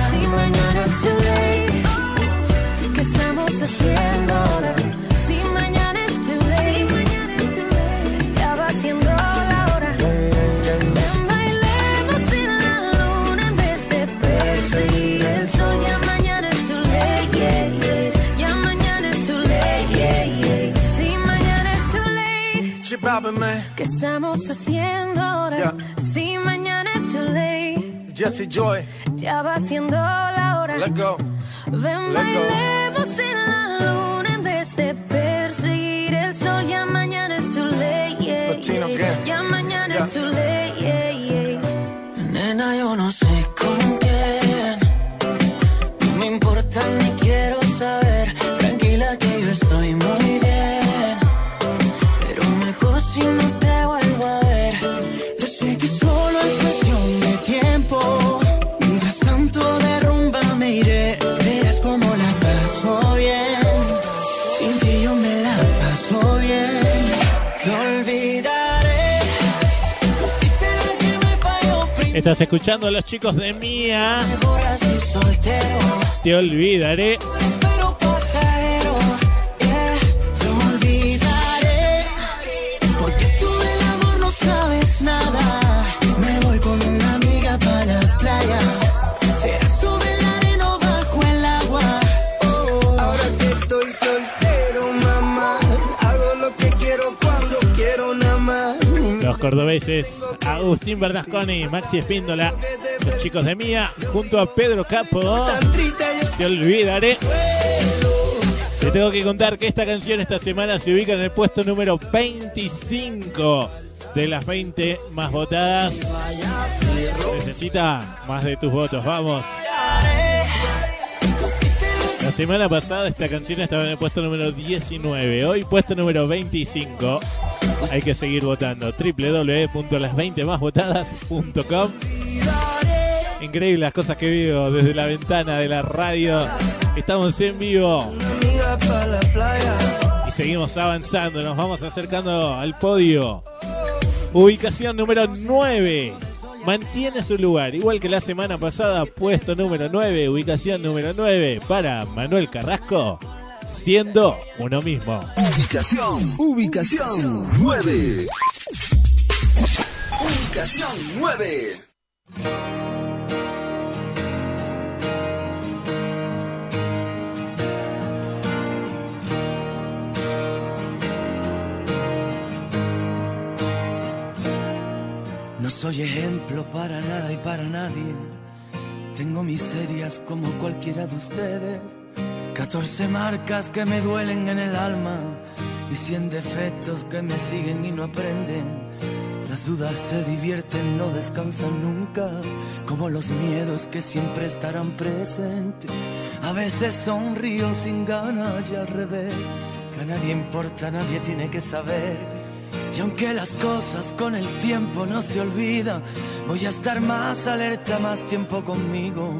Si mañana es too late, ¿qué estamos haciendo ¿Qué estamos haciendo ahora? Si mañana es too late. Jesse Joy. Ya va siendo la hora. Let go. Ven, Let go. bailemos en la luna en vez de perseguir el sol. Ya mañana es too late. yeah, yeah. Ya mañana Yeah. es too late. Estás escuchando a los chicos de Mía. Te olvidaré. Pero pasajero, yeah, te olvidaré. Porque tú del amor no sabes nada. Me voy con una amiga para la playa. Será sobre la arena o bajo el agua. Ahora que estoy soltero, mamá, hago lo que quiero cuando quiero nada más. Los cordobeses Agustín Bernasconi, Maxi Espíndola, los chicos de Mía, junto a Pedro Capo. Te olvidaré. Te tengo que contar que esta canción esta semana se ubica en el puesto número 25 de las 20 más votadas. Necesita más de tus votos, vamos. La semana pasada esta canción estaba en el puesto número 19, hoy puesto número 25. Hay que seguir votando. www.las20másvotadas.com Increíble las cosas que vivo desde la ventana de la radio. Estamos en vivo y seguimos avanzando. Nos vamos acercando al podio. Ubicación número 9. Mantiene su lugar, igual que la semana pasada, puesto número 9, ubicación número 9 para Manuel Carrasco, siendo uno mismo. Ubicación, ubicación 9. Ubicación 9. No soy ejemplo para nada y para nadie. Tengo miserias como cualquiera de ustedes. 14 marcas que me duelen en el alma y 100 defectos que me siguen y no aprenden. Las dudas se divierten, no descansan nunca, como los miedos que siempre estarán presentes. A veces sonrío sin ganas y al revés, que a nadie importa, nadie tiene que saber. Y aunque las cosas con el tiempo no se olvidan, voy a estar más alerta, más tiempo conmigo.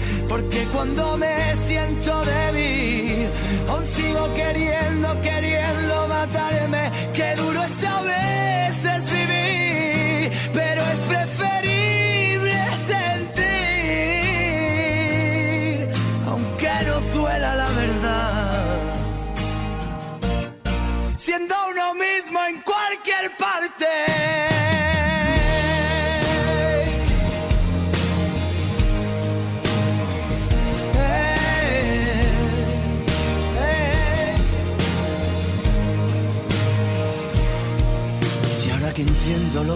porque cuando me siento débil, aún sigo queriendo, queriendo matarme.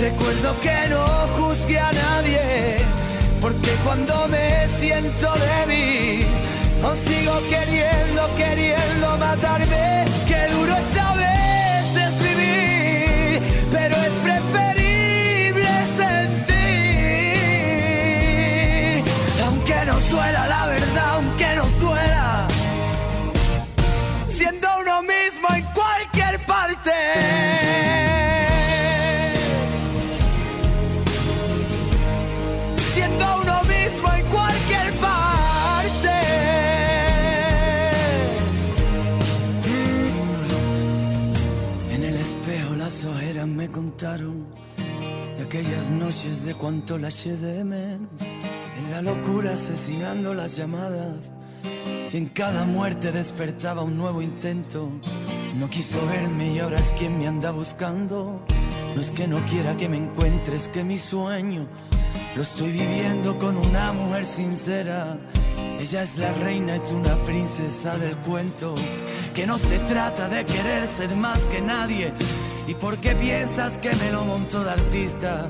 Recuerdo que no juzgué a nadie. Porque cuando me siento débil, aún sigo queriendo, queriendo matarme. De aquellas noches de cuánto la eché de menos. En la locura asesinando las llamadas. Y en cada muerte despertaba un nuevo intento. No quiso verme y ahora es quien me anda buscando. No es que no quiera que me encuentres, que mi sueño lo estoy viviendo con una mujer sincera. Ella es la reina, es una princesa del cuento. Que no se trata de querer ser más que nadie. ¿Y por qué piensas que me lo monto de artista?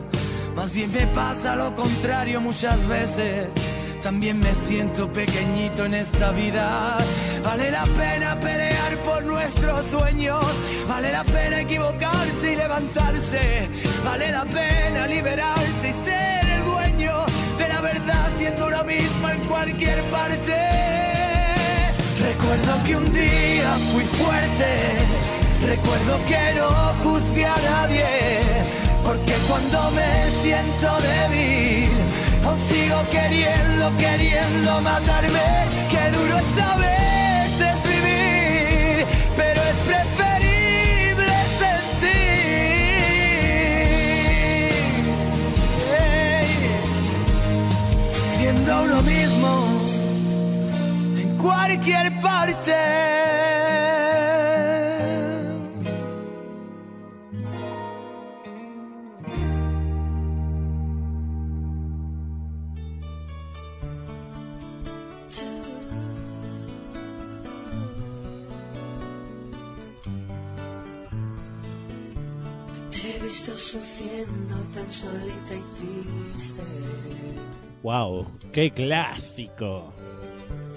Más bien me pasa lo contrario muchas veces. También me siento pequeñito en esta vida. Vale la pena pelear por nuestros sueños. Vale la pena equivocarse y levantarse. Vale la pena liberarse y ser el dueño de la verdad siendo uno mismo en cualquier parte. Recuerdo que un día fui fuerte. Recuerdo que no juzgué a nadie. Porque cuando me siento débil, aún sigo queriendo, queriendo matarme. Qué duro es a veces vivir, pero es preferible sentir. Siendo uno mismo en cualquier parte. Visto sufriendo tan solita y triste. Wow, qué clásico.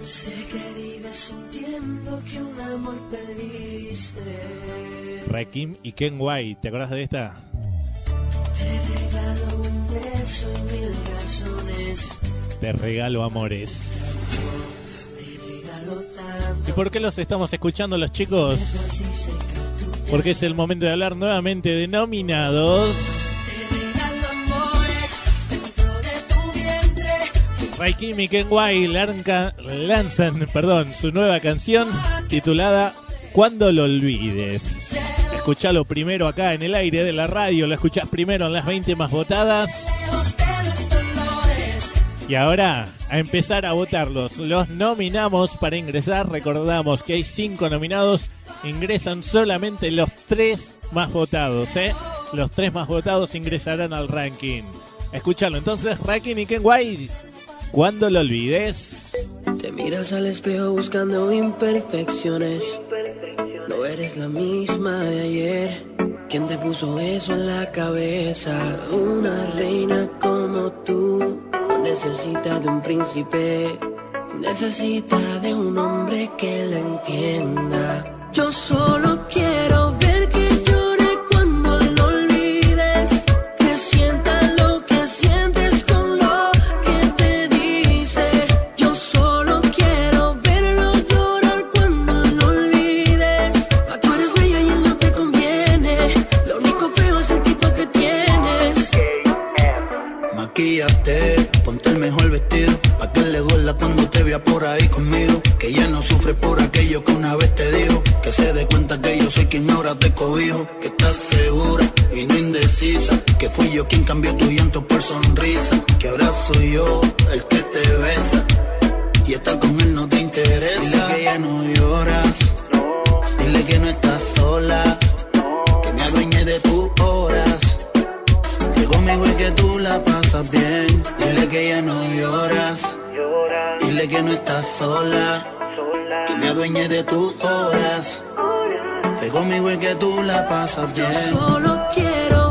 Sé que vives sintiendo que un amor perdiste. Rakim y Ken White, ¿te acordás de esta? Te regalo un beso y mil razones. Te regalo amores. Te regalo tanto. ¿Y por qué los estamos escuchando los chicos? Porque es el momento de hablar nuevamente de nominados. te regalo amores dentro de tu vientre. Rakim y Ken White lanca- lanzan perdón, su nueva canción titulada Cuando lo olvides. Escuchalo primero acá en el aire de la radio, lo escuchás primero en las 20 más votadas. Y ahora a empezar a votarlos. Los nominamos para ingresar. Recordamos que hay cinco nominados. Ingresan solamente los tres más votados. ¿eh? Los tres más votados ingresarán al ranking. Escúchalo entonces, Rakim y Ken White. Cuando lo olvides. Te miras al espejo buscando imperfecciones. No eres la misma de ayer. ¿Quién te puso eso en la cabeza? Una reina como tú necesita de un príncipe. Necesita de un hombre que la entienda. Yo solo quiero ver que llore cuando lo olvides. Que sienta lo que sientes con lo que te dice. Yo solo quiero verlo llorar cuando lo olvides. Ah, Tú eres bella y él no te conviene. Lo único feo es el tipo que tienes. Maquíllate, ponte el mejor vestido, pa' que le duela cuando te vea por ahí conmigo. Que ya no sufre por aquello que una vez te dijo. Se dé cuenta que yo soy quien ahora te cobijo. Que estás segura y no indecisa. Que fui yo quien cambió tu llanto por sonrisa. Que ahora soy yo el que te besa. Y estar con él no te interesa. Dile que ya no lloras. Dile que no estás sola. Que me adueñe de tus horas. Que conmigo es que tú la pasas bien. Dile que ya no lloras. Dile que no estás sola. Que me adueñe de tus horas. Que conmigo es que tú la pasas bien. Solo quiero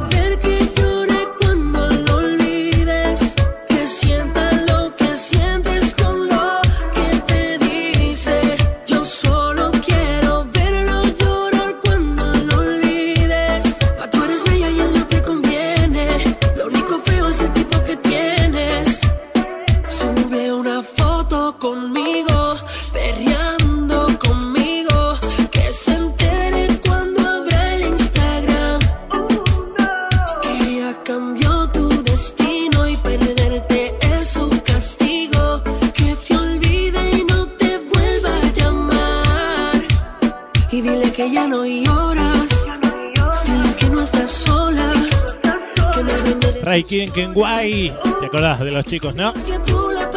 en Kenway. ¿Te acordás de los chicos, no?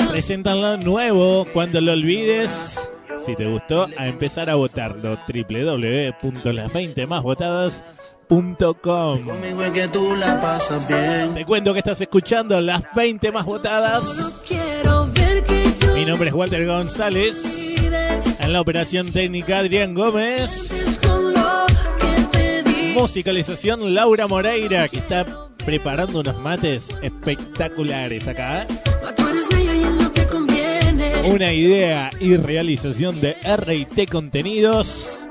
Presentan lo nuevo cuando lo olvides. Si te gustó, a empezar a votarlo. www.las20másvotadas.com Conmigo es que tú la pasas bien. Te cuento que estás escuchando las 20 más votadas. Mi nombre es Walter González. En la operación técnica Adrián Gómez. Musicalización Laura Moreira, que está preparando unos mates espectaculares acá. Una idea y realización de RT Contenidos.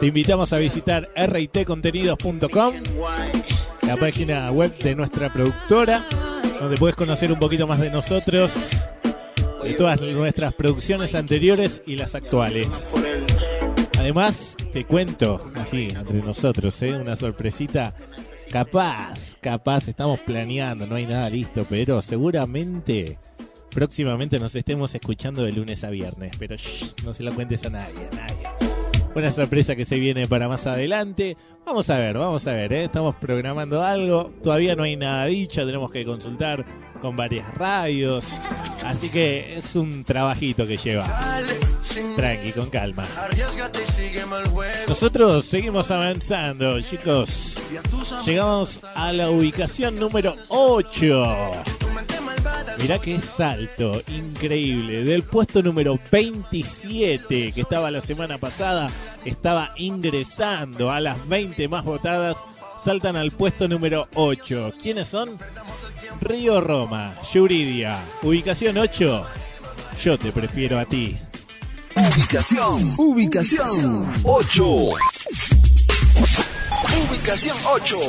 Te invitamos a visitar ritcontenidos.com, la página web de nuestra productora, donde puedes conocer un poquito más de nosotros, de todas nuestras producciones anteriores y las actuales. Además, te cuento, así, entre nosotros, ¿eh? una sorpresita. Capaz, capaz, estamos planeando, no hay nada listo, pero seguramente próximamente nos estemos escuchando de lunes a viernes. Pero shh, no se lo cuentes a nadie, a nadie. Una sorpresa que se viene para más adelante. Vamos a ver, vamos a ver, ¿eh? estamos programando algo. Todavía no hay nada dicho, tenemos que consultar con varias radios. Así que es un trabajito que lleva. Tranqui, con calma. Nosotros seguimos avanzando, chicos. Llegamos a la ubicación número 8. Mirá qué salto, increíble. Del puesto número 27 que estaba la semana pasada, estaba ingresando a las 20 más votadas. Saltan al puesto número 8. ¿Quiénes son? Río Roma, Yuridia. Ubicación 8. Yo te prefiero a ti. Ubicación, ubicación 8. Ubicación 8.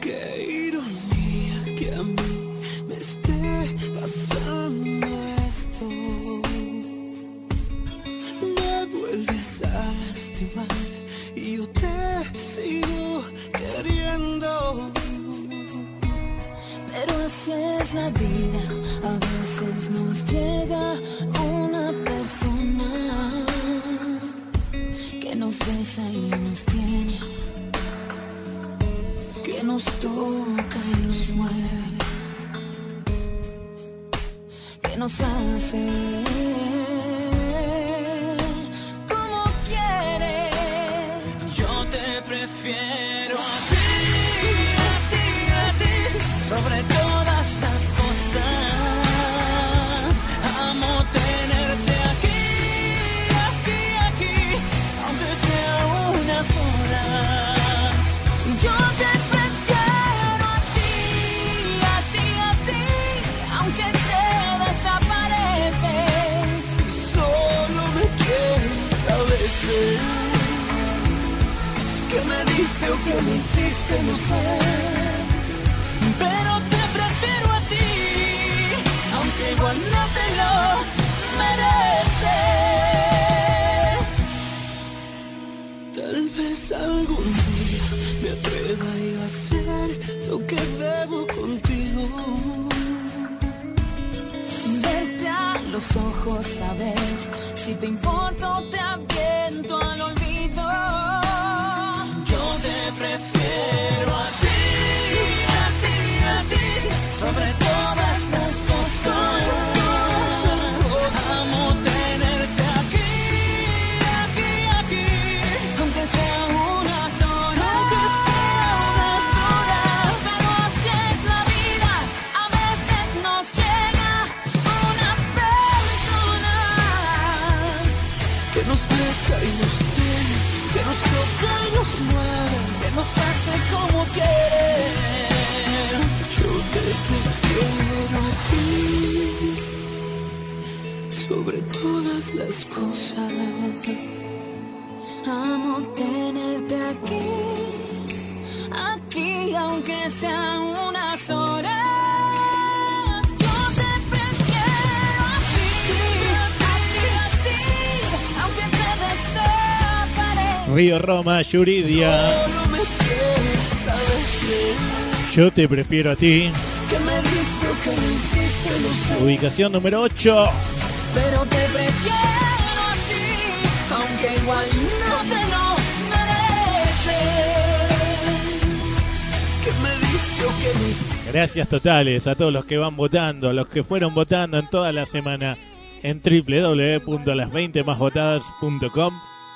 Qué ironía que a mí me esté pasando y yo te sigo queriendo. Pero así es la vida, a veces nos llega una persona que nos besa y nos tiene, que nos toca y nos mueve, que nos hace Diste o que me hiciste, no sé. Pero te prefiero a ti, aunque igual no te lo mereces. Tal vez algún día me atreva a hacer lo que debo contigo. Verte a los ojos a ver si te importo te aviento al olvido. Sobre todas las cosas. Amo tenerte aquí, aquí, aunque sean unas horas. Yo te prefiero a ti, a ti, a ti, aunque te desaparezca. Río Roma, Yuridia. Yo te prefiero a ti. Ubicación número 8. Pero te prefiero a ti, aunque igual no te lo mereces. Gracias totales a todos los que van votando, a los que fueron votando en toda la semana en www.las20másvotadas.com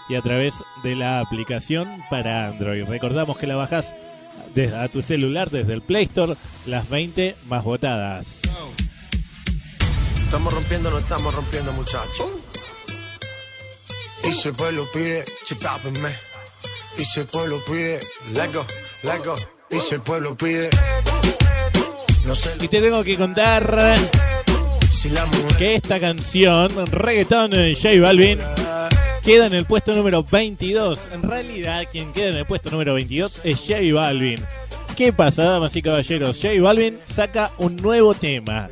y a través de la aplicación para Android. Recordamos que la bajás desde, a tu celular desde el Play Store, las 20 más votadas. Estamos rompiendo, no estamos rompiendo, muchachos. Y si el pueblo pide, chipápenme. Y si el pueblo pide, let go, let go. Y si el pueblo pide, no sé Y te tengo que contar que esta canción, Reggaeton de J Balvin, queda en el puesto número 22. En realidad, quien queda en el puesto número 22 es J Balvin. ¿Qué pasa, damas y caballeros? J Balvin saca un nuevo tema.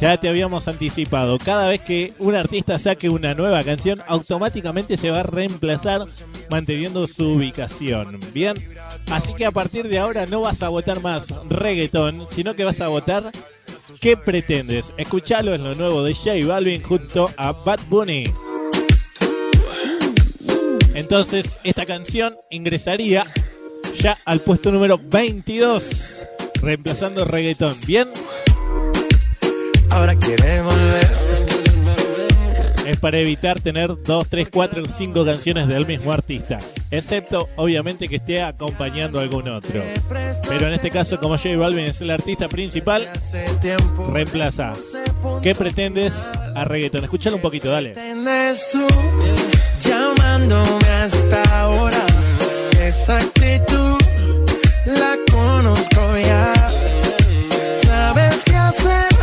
Ya te habíamos anticipado. Cada vez que un artista saque una nueva canción, automáticamente se va a reemplazar manteniendo su ubicación. Bien, así que a partir de ahora no vas a votar más reggaeton, sino que vas a votar ¿Qué pretendes? Escuchalo, es lo nuevo de J Balvin junto a Bad Bunny. Entonces, esta canción ingresaría ya al puesto número 22, reemplazando reggaetón. Bien, ahora quiere volver. es para evitar tener 2, 3, 4, 5 canciones del mismo artista. Excepto, obviamente, que esté acompañando a algún otro. Pero en este caso, como J Balvin es el artista principal, reemplaza. ¿Qué pretendes a reggaetón? Escuchalo un poquito, dale. pretendes tú llamándome hasta ahora. Esa actitud la conozco ya. Sabes qué hacer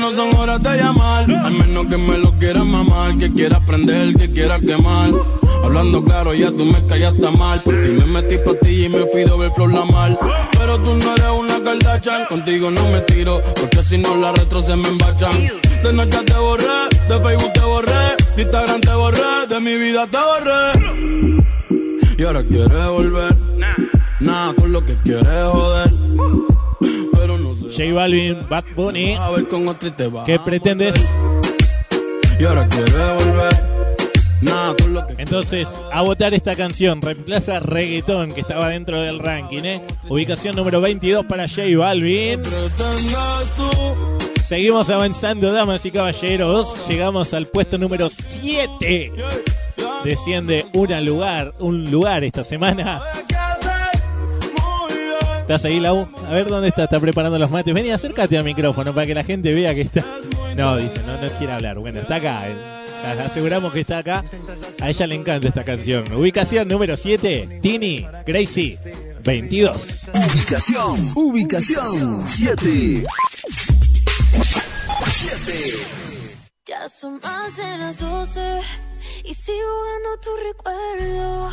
No son horas de llamar, al menos que me lo quieras mamar, que quieras prender, que quieras quemar. Hablando claro, ya tú me callaste mal. Por ti me metí pa' ti y me fui de ver flor la mal. Pero tú no eres una Kardashian, contigo no me tiro, porque si no la retro se me embachan. De noche te borré, de Facebook te borré, de Instagram te borré, de mi vida te borré. Y ahora quieres volver, nada con lo que quieres joder. Pero no. J Balvin, Bad Bunny, A ver con otro y te vas. ¿qué pretendes? Y ahora volver. Nada con lo que Entonces, a votar esta canción, reemplaza reggaetón que estaba dentro del ranking, ¿eh? Ubicación número 22 para J Balvin. Seguimos avanzando, damas y caballeros. Llegamos al puesto número 7. Desciende una lugar, un lugar esta semana. ¿Estás ahí, Lau? A ver dónde está, está preparando los mates. Vení, acércate al micrófono para que la gente vea que está. No, dice, no, no quiere hablar. Bueno, está acá. eh. Aseguramos que está acá. A ella le encanta esta canción. Ubicación número 7, Tini, Gracie, 22. Ubicación, ubicación 7. 7. Ya son más de las 12 y sigo jugando tu recuerdo.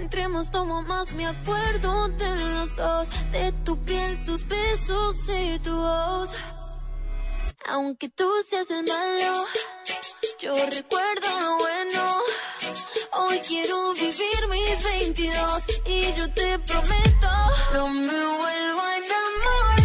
Entremos, tomo más, me acuerdo de los dos, de tu piel, tus besos y tu voz. Aunque tú seas el malo, yo recuerdo lo bueno. Hoy quiero vivir mis 22 y yo te prometo no me vuelvo a enamorar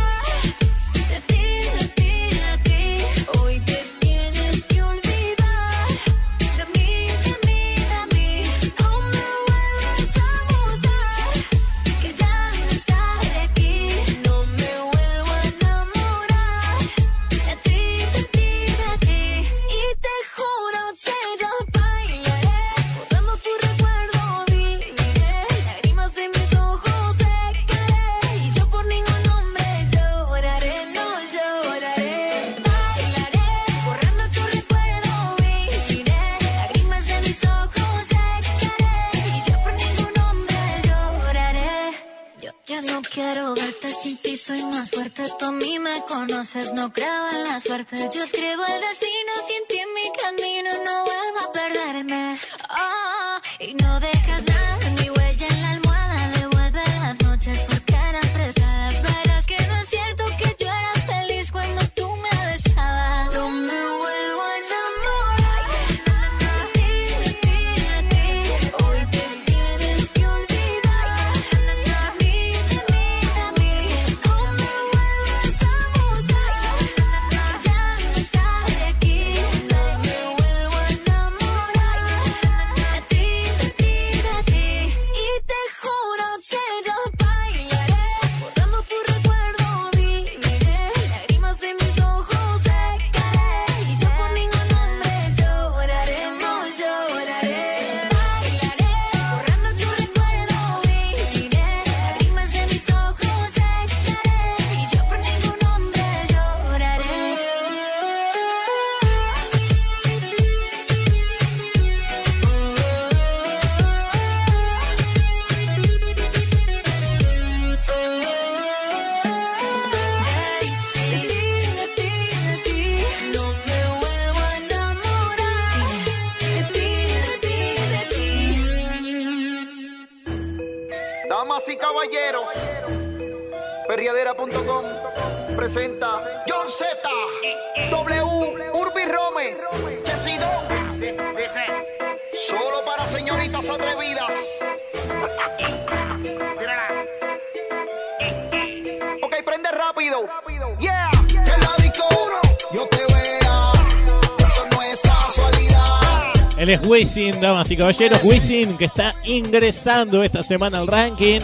Damas y caballeros. Wisin que está ingresando esta semana al ranking.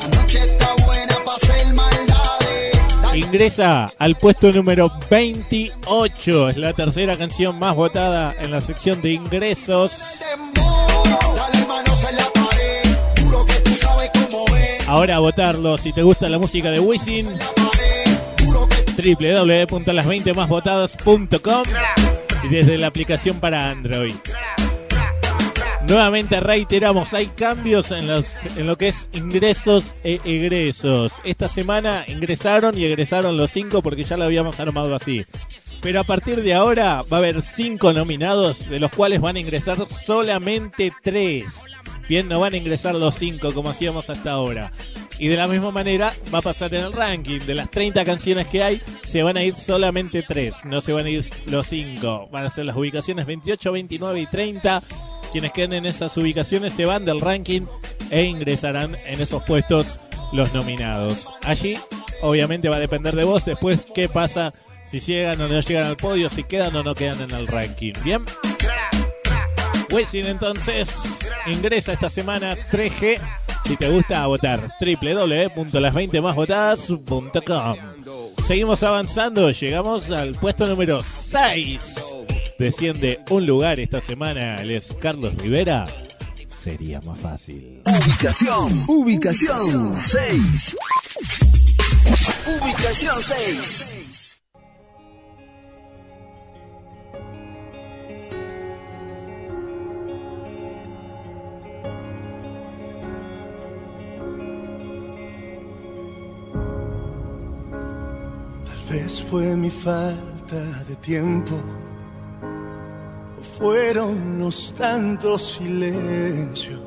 Ingresa al puesto número 28. Es la tercera canción más votada en la sección de ingresos. Ahora a votarlo si te gusta la música de Wisin. www.las20másvotadas.com y desde la aplicación para Android. Nuevamente reiteramos, hay cambios en, lo que es ingresos e egresos. Esta semana ingresaron y egresaron los cinco porque ya lo habíamos armado así. Pero a partir de ahora va a haber cinco nominados, de los cuales van a ingresar solamente tres. Bien, no van a ingresar los cinco como hacíamos hasta ahora. Y de la misma manera va a pasar en el ranking. De las 30 canciones que hay, se van a ir solamente tres. No se van a ir los cinco. Van a ser las ubicaciones 28, 29 y 30. Quienes queden en esas ubicaciones se van del ranking e ingresarán en esos puestos los nominados. Allí, obviamente, va a depender de vos después qué pasa si llegan o no llegan al podio, si quedan o no quedan en el ranking. Bien. Wisin entonces ingresa esta semana 3G. Si te gusta votar, www.las20másvotadas.com. Seguimos avanzando, llegamos al puesto número 6. Desciende un lugar esta semana, él es Carlos Rivera. Sería más fácil. Ubicación, ubicación 6. Ubicación 6. Tal vez fue mi falta de tiempo, fueron los tantos silencios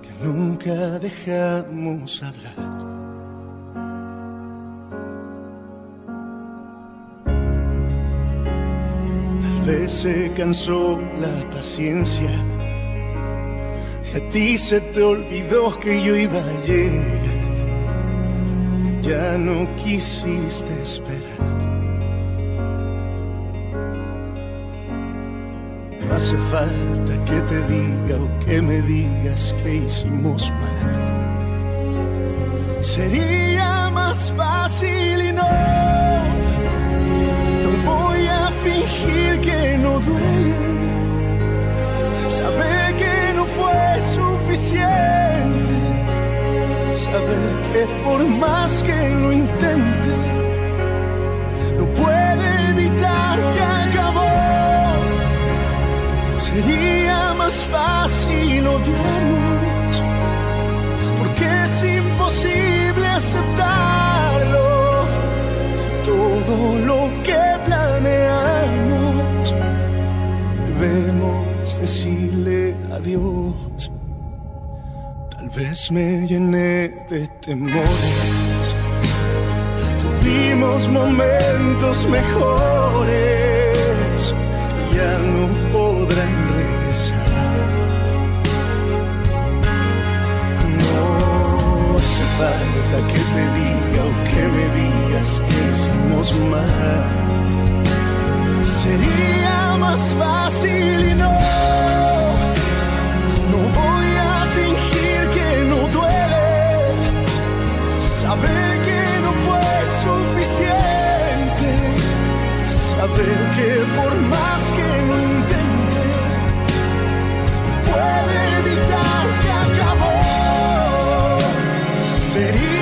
que nunca dejamos hablar. Tal vez se cansó la paciencia que a ti se te olvidó que yo iba a llegar. Ya no quisiste esperar. Hace falta que te diga o que me digas que hicimos mal. Sería más fácil y no. No voy a fingir que no duele. Saber que no fue suficiente. Saber que por más que lo intente, no puede evitar que. Sería más fácil odiarnos, porque es imposible aceptarlo. Todo lo que planeamos, debemos decirle adiós. Tal vez me llené de temores. Tuvimos momentos mejores ya no que te diga o que me digas que hicimos mal. Sería más fácil y no. No voy a fingir que no duele. Saber que no fue suficiente. Saber que por más que lo intente, puede evitar que acabó. Sería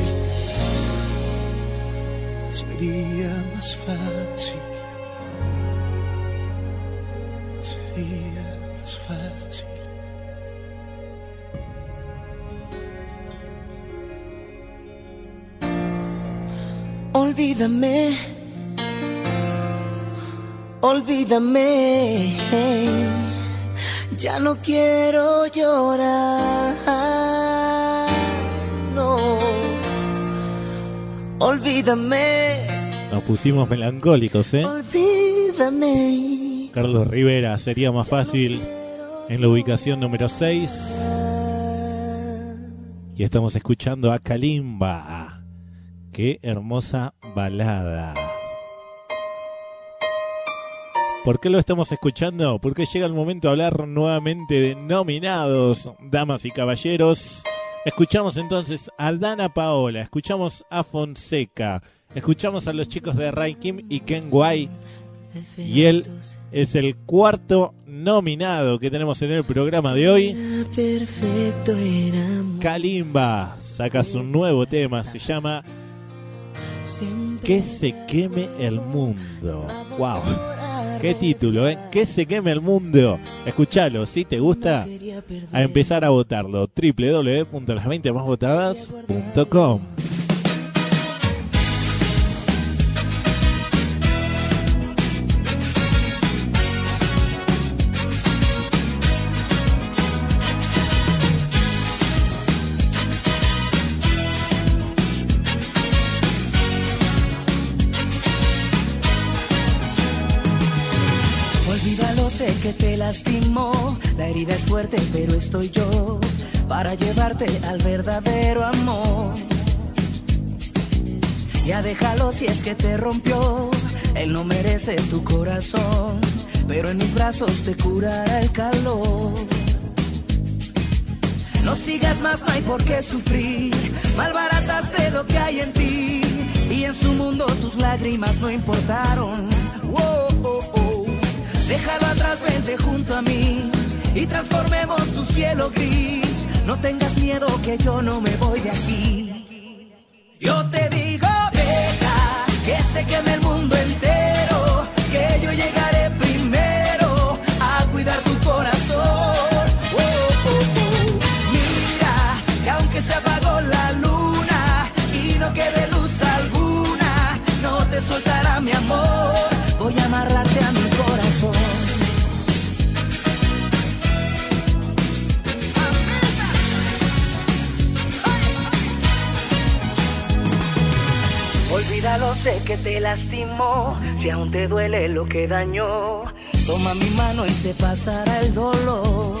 Olvídame, olvídame, ya no quiero llorar, no, olvídame, Nos pusimos melancólicos, ¿eh? olvídame, Carlos Rivera, sería más fácil en la ubicación número 6. Y estamos escuchando a Kalimba. Qué hermosa balada. ¿Por qué lo estamos escuchando? Porque llega el momento de hablar nuevamente de nominados, damas y caballeros. Escuchamos entonces a Dana Paola, escuchamos a Fonseca, escuchamos a los chicos de Ray Kim y Ken Guay. Y él es el cuarto nominado que tenemos en el programa de hoy. Kalimba saca su nuevo tema, se llama Que se queme el mundo. Wow. Qué título, ¿eh? Que se queme el mundo. Escuchalo, si te gusta, a empezar a votarlo. www.las20másvotadas.com lastimó. La herida es fuerte, pero estoy yo para llevarte al verdadero amor. Ya déjalo si es que te rompió. Él no merece tu corazón, pero en mis brazos te curará el calor. No sigas más, no hay por qué sufrir. Malbarataste lo que hay en ti. Y en su mundo tus lágrimas no importaron. Wow, oh, oh. Déjalo atrás, vente junto a mí. Y transformemos tu cielo gris. No tengas miedo que yo no me voy de aquí. Yo te digo, deja que se queme el sé que te lastimó, si aún te duele lo que dañó. Toma mi mano y se pasará el dolor.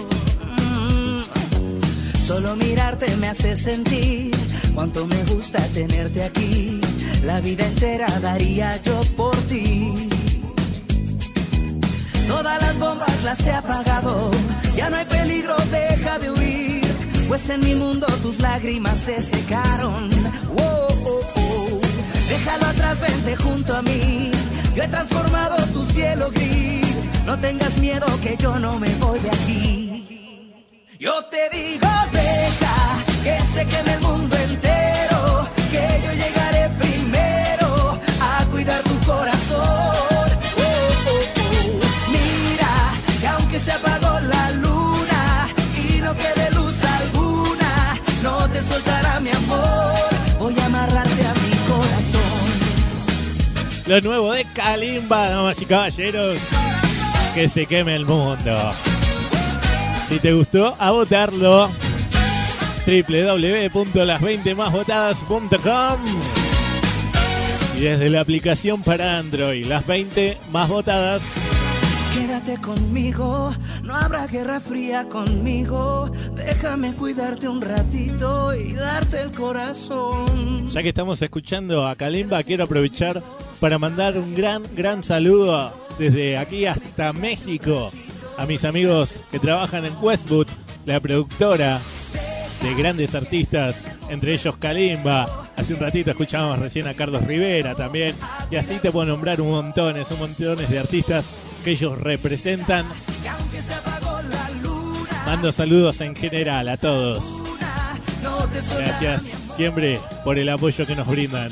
Mm. Solo mirarte me hace sentir cuánto me gusta tenerte aquí. La vida entera daría yo por ti. Todas las bombas las he apagado, ya no hay peligro, deja de huir. Pues en mi mundo tus lágrimas se secaron. Oh. Déjalo atrás, vente junto a mí. Yo he transformado tu cielo gris. No tengas miedo que yo no me voy de aquí. Yo te digo, deja que se queme el mundo entero. Que yo llegaré primero a cuidar tu corazón. Oh, oh, oh. Mira, que aunque se apagó la luna y no quede luz alguna, no te soltará mi amor. Lo nuevo de Kalimba, damas y caballeros. Que se queme el mundo. Si te gustó, a votarlo. www.las20másvotadas.com Y desde la aplicación para Android, las 20 más votadas. Quédate conmigo, no habrá guerra fría conmigo. Déjame cuidarte un ratito y darte el corazón. Ya que estamos escuchando a Kalimba, quiero aprovechar para mandar un gran, gran saludo desde aquí hasta México a mis amigos que trabajan en Westwood, la productora de grandes artistas, entre ellos Kalimba. Hace un ratito escuchábamos recién a Carlos Rivera también. Y así te puedo nombrar un montones, un montones de artistas que ellos representan. Mando saludos en general a todos. Gracias siempre por el apoyo que nos brindan.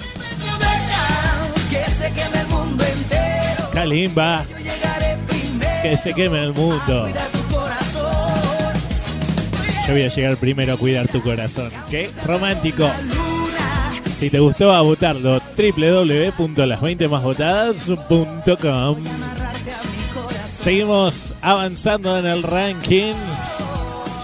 Que se queme el mundo entero. Kalimba, que se queme el mundo. Yo voy a llegar primero a cuidar tu corazón. Qué romántico. Si te gustó, a votarlo. www.las20másvotadas.com Seguimos avanzando en el ranking.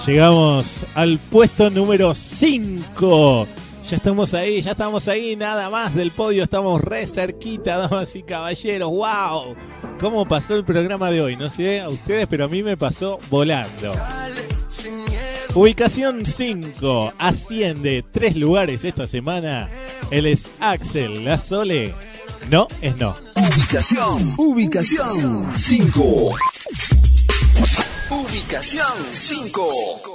Llegamos al puesto número 5. Ya estamos ahí, ya estamos ahí, nada más del podio, estamos re cerquita, damas y caballeros. ¡Wow! ¿Cómo pasó el programa de hoy? No sé a ustedes, pero a mí me pasó volando. Ubicación 5, asciende tres lugares esta semana. Él es Axel Lazole. No es no. Ubicación, ubicación 5. Ubicación 5.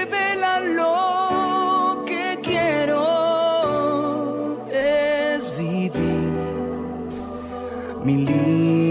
mi libertad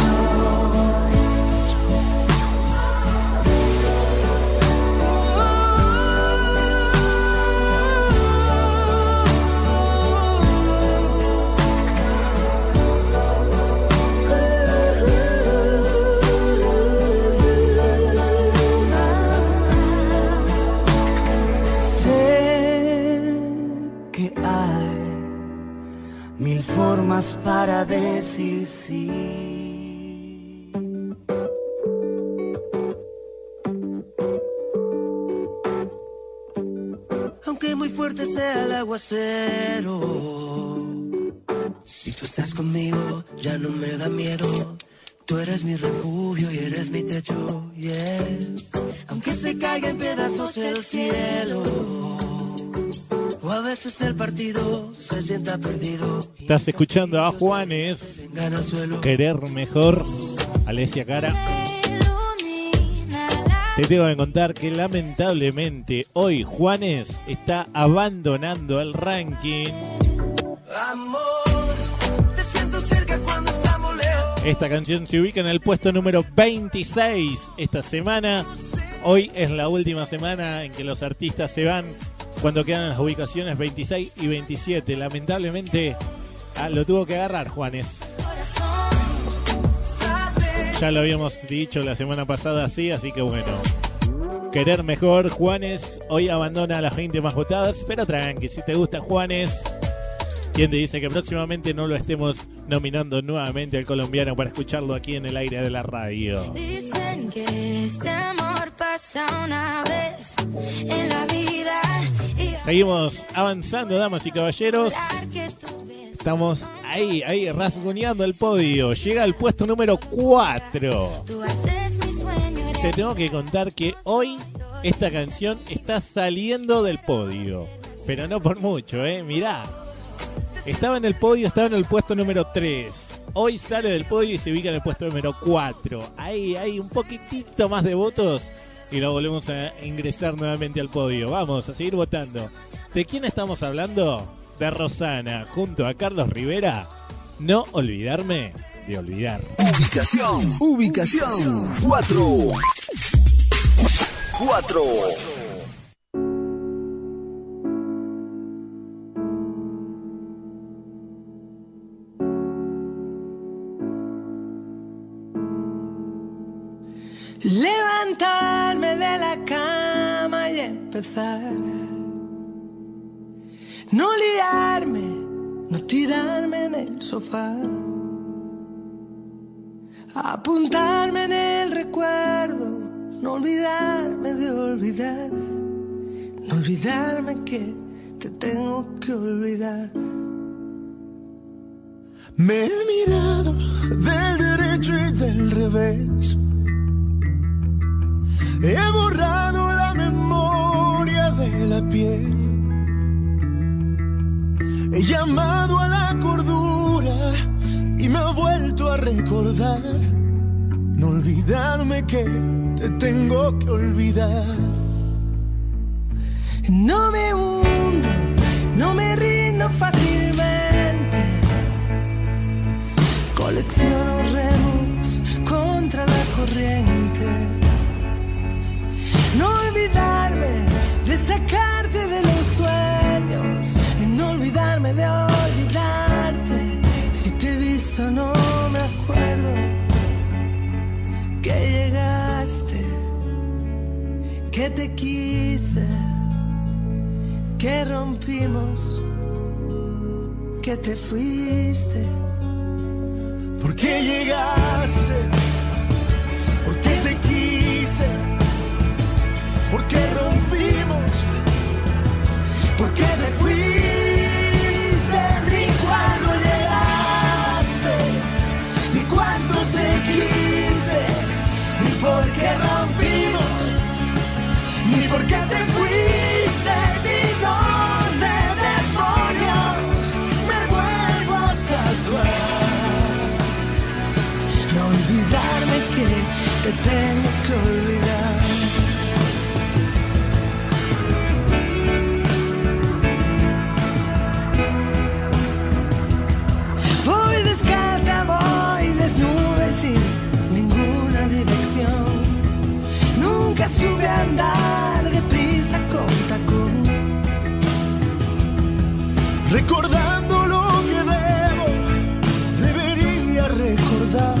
Decir sí. Aunque muy fuerte sea el aguacero, si tú estás conmigo ya no me da miedo. Tú eres mi refugio y eres mi techo, yeah. Aunque se caiga en pedazos el cielo, o a veces el partido se sienta perdido. Estás escuchando a Juanes. Querer mejor. Alesia Cara. Te tengo que contar que lamentablemente hoy Juanes está abandonando el ranking. Esta canción se ubica en el puesto número 26 esta semana. Hoy es la última semana en que los artistas se van cuando quedan las ubicaciones 26 y 27. Lamentablemente ah, lo tuvo que agarrar Juanes. Ya lo habíamos dicho la semana pasada así, así que bueno. Querer mejor, Juanes hoy abandona las 20 más votadas, pero tranqui, si te gusta Juanes, ¿quién te dice que próximamente no lo estemos nominando nuevamente al colombiano para escucharlo aquí en el aire de la radio? Dicen que amor pasa una vez en la vida. Y Seguimos avanzando, damas y caballeros. Estamos ahí, ahí, rasguñando el podio. Llega al puesto número 4. tú haces mi sueño. eres Te tengo que contar que hoy esta canción está saliendo del podio. Pero no por mucho, ¿eh? Mirá. Estaba en el podio, estaba en el puesto número 3. Hoy sale del podio y se ubica en el puesto número 4. Ahí hay un poquitito más de votos y lo volvemos a ingresar nuevamente al podio. Vamos a seguir votando. ¿De quién estamos hablando? De Rosana, junto a Carlos Rivera. No olvidarme de olvidar. Ubicación, ubicación 4. 4. Levantarme de la cama y empezar. No liarme, no tirarme en el sofá. Apuntarme en el recuerdo, no olvidarme de olvidar. No olvidarme que te tengo que olvidar. Me he mirado del derecho y del revés. He borrado la memoria de la piel. He llamado a la cordura y me ha vuelto a recordar. No olvidarme que te tengo que olvidar. No me hundo, no me rindo fácilmente. Colecciono remos contra la corriente. No olvidarme de sacarte de los sueños. Y no olvidarme de olvidarte. Si te he visto, no me acuerdo que llegaste, que te quise que rompimos, que te fuiste. ¿Por qué llegaste? ¿Por qué te quise? porque rompimos, porque te fuiste, ni cuando llegaste, ni cuánto te quise, ni por qué rompimos, ni por qué te fuiste, ni dónde demonios me vuelvo a tatuar. No olvidarme que te tengo Recordando lo que debo, debería recordar.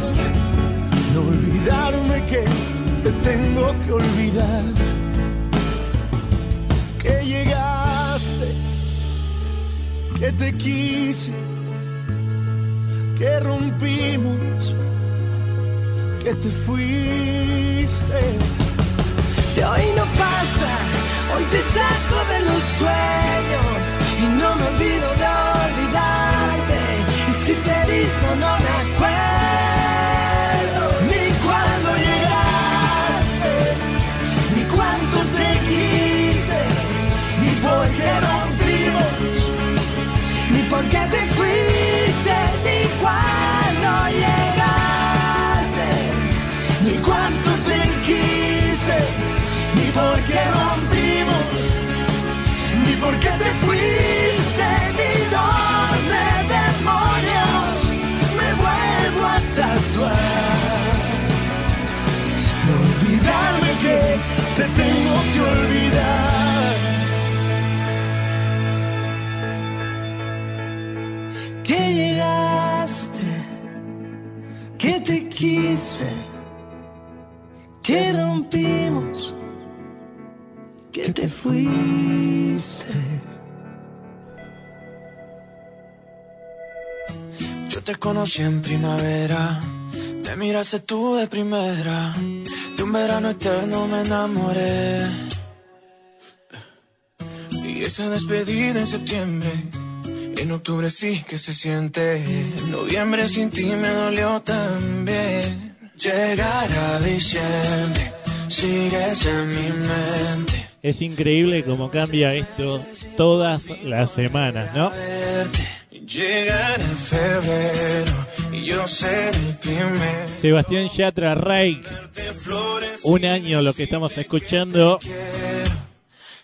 No olvidarme que te tengo que olvidar. Que llegaste, que te quise, que rompimos, que te fuiste. De hoy no pasa, hoy te saco de los sueños y no me olvido de olvidarte. Y si te he visto no me conocí en primavera, te miraste tú de primera, de un verano eterno me enamoré. Y esa despedida en septiembre, en octubre sí que se siente, en noviembre sin ti me dolió también. Llegar a diciembre, sigues en mi mente. Es increíble cómo cambia esto todas las semanas, ¿no? Llegar a febrero y yo ser el primero. Sebastián Yatra Reik, un año lo que estamos escuchando.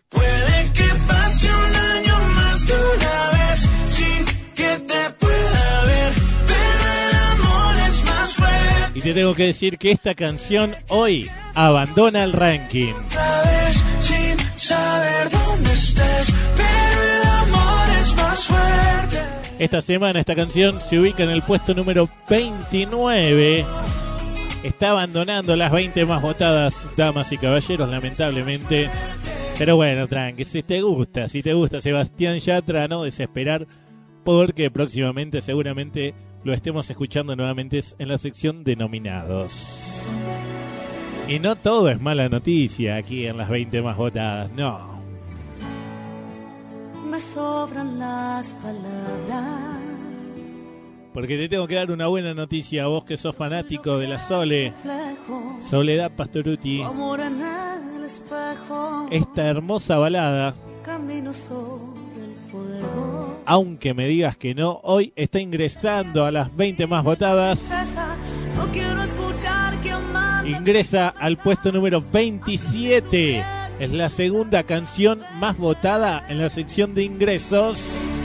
Puede que pase un año más de una vez sin que te pueda ver, pero el amor es más fuerte. Y te tengo que decir que esta canción hoy abandona el ranking. Otra vez sin saber dónde estés, pero el amor es más fuerte. Esta semana esta canción se ubica en el puesto número 29. Está abandonando las 20 más votadas, damas y caballeros, lamentablemente. Pero bueno, tranqui, si te gusta, si te gusta Sebastián Yatra, no desesperar, porque próximamente seguramente lo estemos escuchando nuevamente en la sección de nominados. Y no todo es mala noticia aquí en las 20 más votadas, no. Me sobran las palabras. Porque te tengo que dar una buena noticia a vos que sos fanático de la Sole. Soledad Pastoruti. Esta hermosa balada, aunque me digas que no, hoy está ingresando a las 20 más votadas. Ingresa al puesto número 27. Es la segunda canción más votada en la sección de ingresos.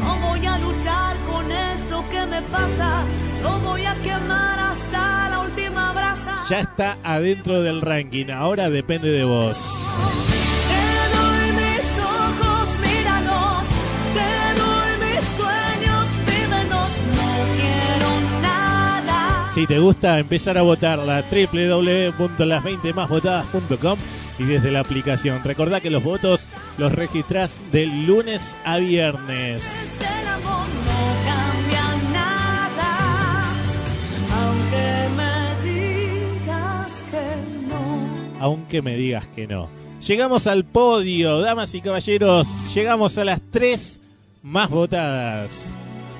No voy a luchar con esto que me pasa. Yo voy a quemar hasta la última brasa. Ya está adentro del ranking. Ahora depende de vos. Si te gusta empezar a votarla, www.las20másvotadas.com y desde la aplicación. Recordá que los votos los registrás de lunes a viernes. Aunque me digas que no. Aunque me digas que no. Llegamos al podio, damas y caballeros. Llegamos a las tres más votadas.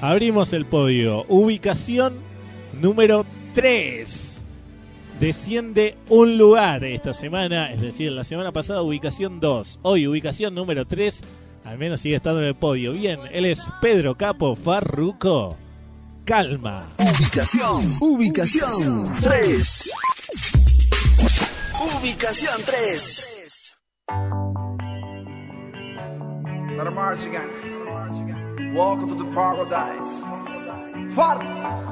Abrimos el podio. Ubicación número 3. Desciende un lugar esta semana, es decir, la semana pasada ubicación 2, hoy ubicación número 3, al menos sigue estando en el podio. Bien, él es Pedro Capo Farruco. Calma. Ubicación, ubicación 3. Ubicación 3. Let 'em march again. Welcome to the paradise. Far.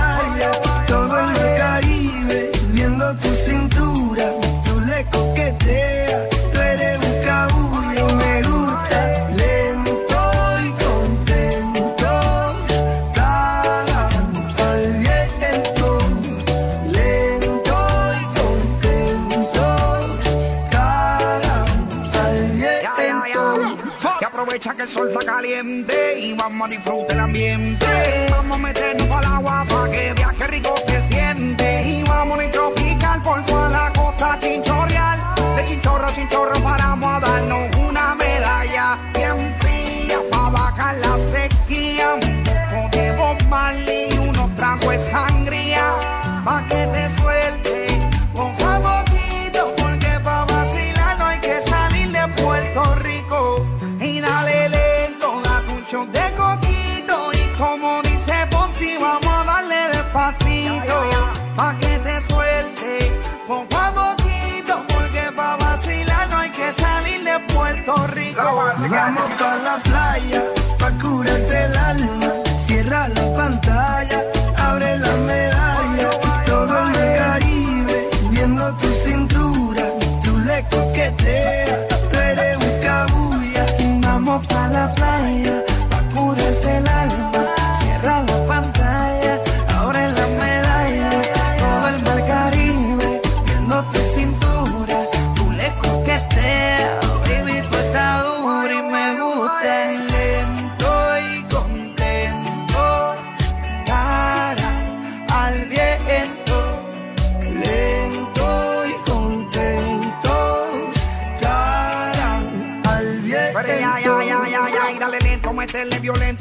El sol está caliente y vamos a disfrutar el ambiente. Vamos a meternos el agua para que viaje rico se siente. Y vamos a tropical por toda la costa chinchorreal. De chinchorro a chinchorro paramos a darnos una medalla Vamos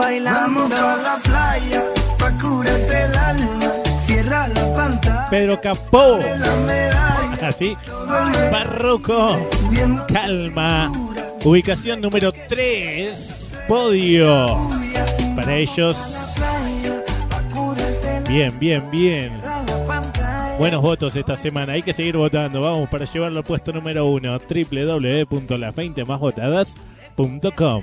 bailando. Vamos pa la playa, pa curarte el alma, cierra la pantalla. Pedro Capó. Así. Barroco. Calma. Ubicación número 3. Podio. Para ellos. Bien, bien, bien. Buenos votos esta semana. Hay que seguir votando. Vamos para llevarlo al puesto número 1. www.las20másvotadas.com.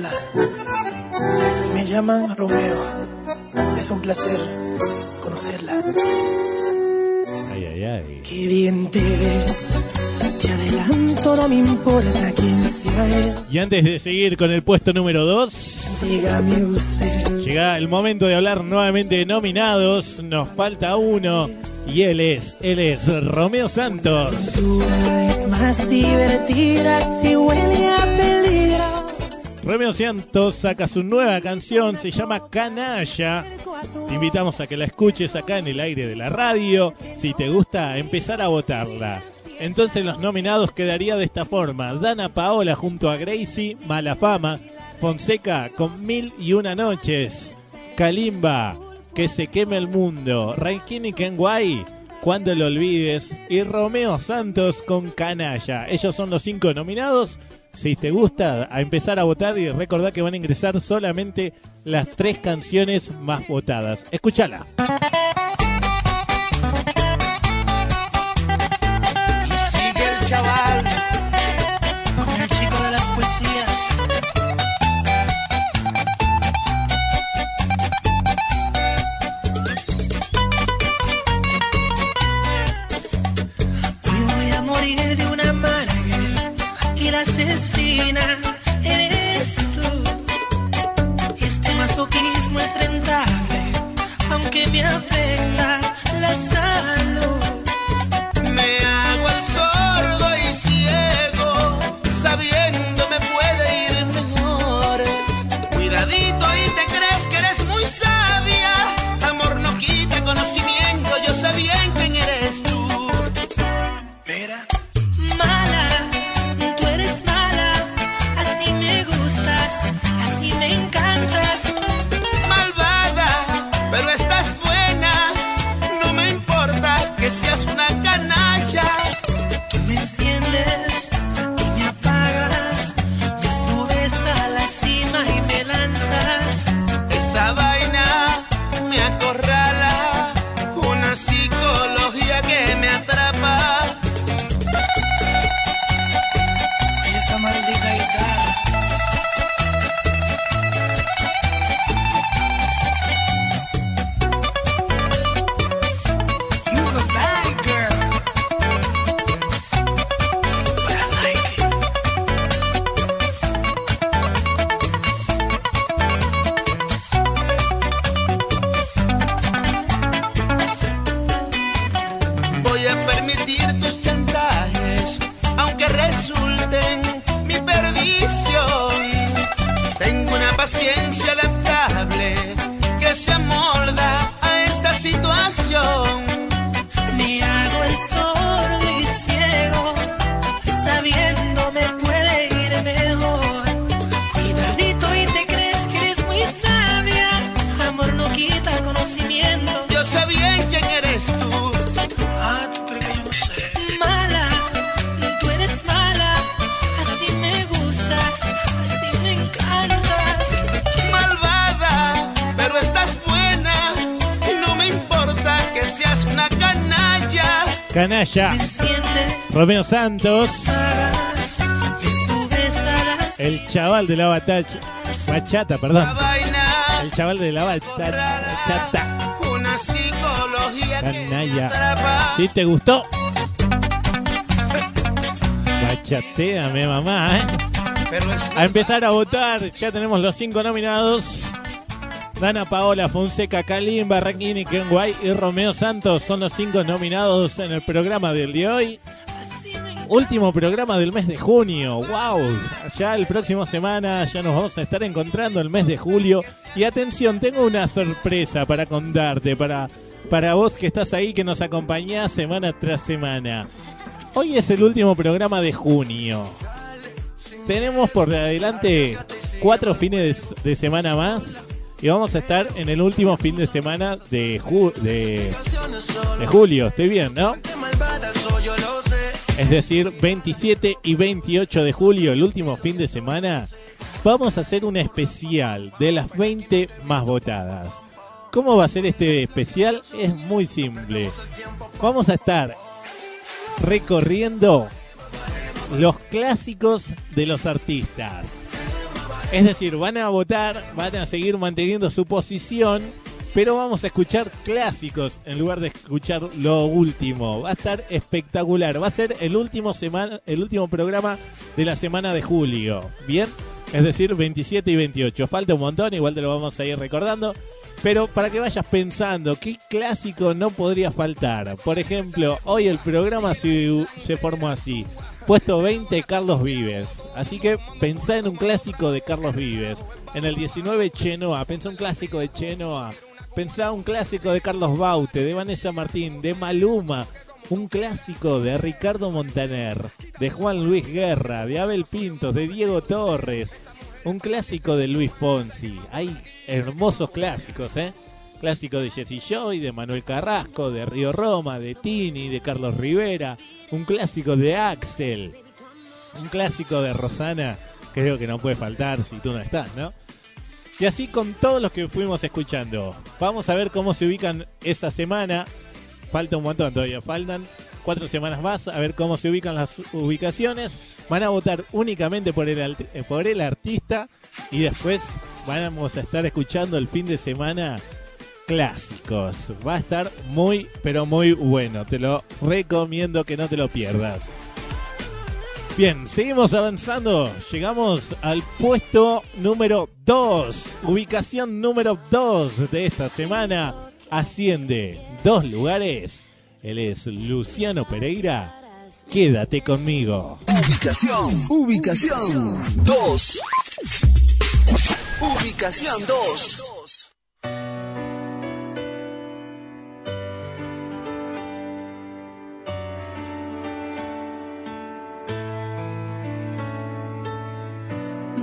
Hola, me llaman Romeo. Es un placer conocerla. Ay, ay, ay. Qué bien te ves. Te adelanto, no me importa quién sea él. Y antes de seguir con el puesto número 2, Dígame usted. llega el momento de hablar nuevamente de nominados. Nos falta uno. Y él es, él es Romeo Santos. Es más divertida si huele a peligro. Romeo Santos saca su nueva canción, se llama Canalla. Te invitamos a que la escuches acá en el aire de la radio. Si te gusta, empezar a votarla. Entonces los nominados quedaría de esta forma. Dana Paola junto a Gracie, Mala Fama. Fonseca con Mil y Una Noches. Kalimba, Que se queme el mundo. Raikini Kenway, Cuando lo olvides. Y Romeo Santos con Canalla. Ellos son los cinco nominados. Si te gusta, a empezar a votar y recordar que van a ingresar solamente las tres canciones más votadas. Escúchala. Paciencia adaptable canalla. Romeo Santos. El chaval de la batacha. Bachata, perdón. El chaval de la bata- bachata. Canalla. ¿Sí te gustó? Bachateame, mamá, ¿eh? A empezar a votar, ya tenemos los cinco nominados. Dana Paola, Fonseca, Kalim, Barraquini, Ken Guay y Romeo Santos son los cinco nominados en el programa del de hoy. Último programa del mes de junio. ¡Wow! Ya el próximo semana ya nos vamos a estar encontrando el mes de julio. Y atención, tengo una sorpresa para contarte, para, para vos que estás ahí, que nos acompañás semana tras semana. Hoy es el último programa de junio. Tenemos por adelante cuatro fines de semana más. Y vamos a estar en el último fin de semana de, ju- de, de julio. Estoy bien, ¿no? Es decir, 27 y 28 de julio, el último fin de semana, vamos a hacer un especial de las 20 más votadas. ¿Cómo va a ser este especial? Es muy simple. Vamos a estar recorriendo los clásicos de los artistas. Es decir, van a votar, van a seguir manteniendo su posición, pero vamos a escuchar clásicos en lugar de escuchar lo último. Va a estar espectacular. Va a ser el último semana, el último programa de la semana de julio. Bien, es decir, 27 y 28. Falta un montón, igual te lo vamos a ir recordando. Pero para que vayas pensando, ¿qué clásico no podría faltar? Por ejemplo, hoy el programa se, se formó así. Puesto 20, Carlos Vives. Así que pensá en un clásico de Carlos Vives. En el 19, Chenoa. Pensá un clásico de Chenoa. Pensá un clásico de Carlos Baute, de Vanessa Martín, de Maluma. Un clásico de Ricardo Montaner, de Juan Luis Guerra, de Abel Pintos, de Diego Torres. Un clásico de Luis Fonsi. Hay hermosos clásicos, ¿eh? Clásico de Jesse Joy, de Manuel Carrasco, de Río Roma, de Tini, de Carlos Rivera. Un clásico de Axel. Un clásico de Rosana, creo que no puede faltar si tú no estás, ¿no? Y así con todos los que fuimos escuchando. Vamos a ver cómo se ubican esa semana. Falta un montón todavía, faltan cuatro semanas más a ver cómo se ubican las ubicaciones. Van a votar únicamente por el, eh, por el artista y después vamos a estar escuchando el fin de semana clásicos. Va a estar muy, pero muy bueno. Te lo recomiendo que no te lo pierdas. Bien, seguimos avanzando. Llegamos al puesto número 2. Ubicación número 2 de esta semana. Asciende dos lugares. Él es Luciano Pereira. Quédate conmigo. Ubicación, ubicación 2. Ubicación 2.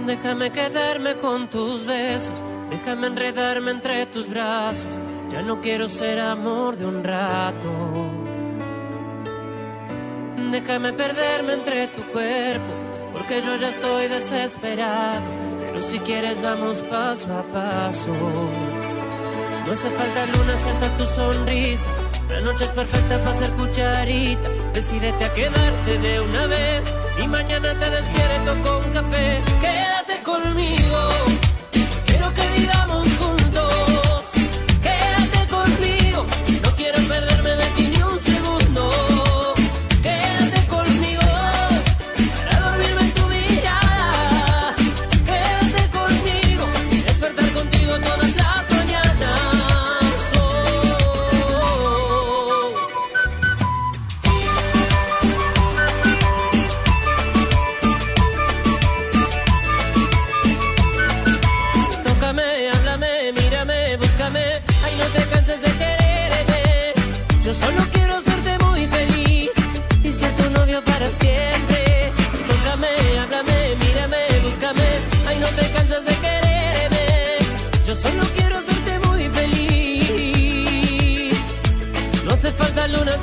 Déjame quedarme con tus besos, déjame enredarme entre tus brazos. Ya no quiero ser amor de un rato. Déjame perderme entre tu cuerpo, porque yo ya estoy desesperado. Pero si quieres vamos paso a paso. No hace falta luna si hasta tu sonrisa. La noche es perfecta para ser cucharita. Decídete a quedarte de una vez y mañana te despierto con café. Quédate conmigo. Quiero que vivamos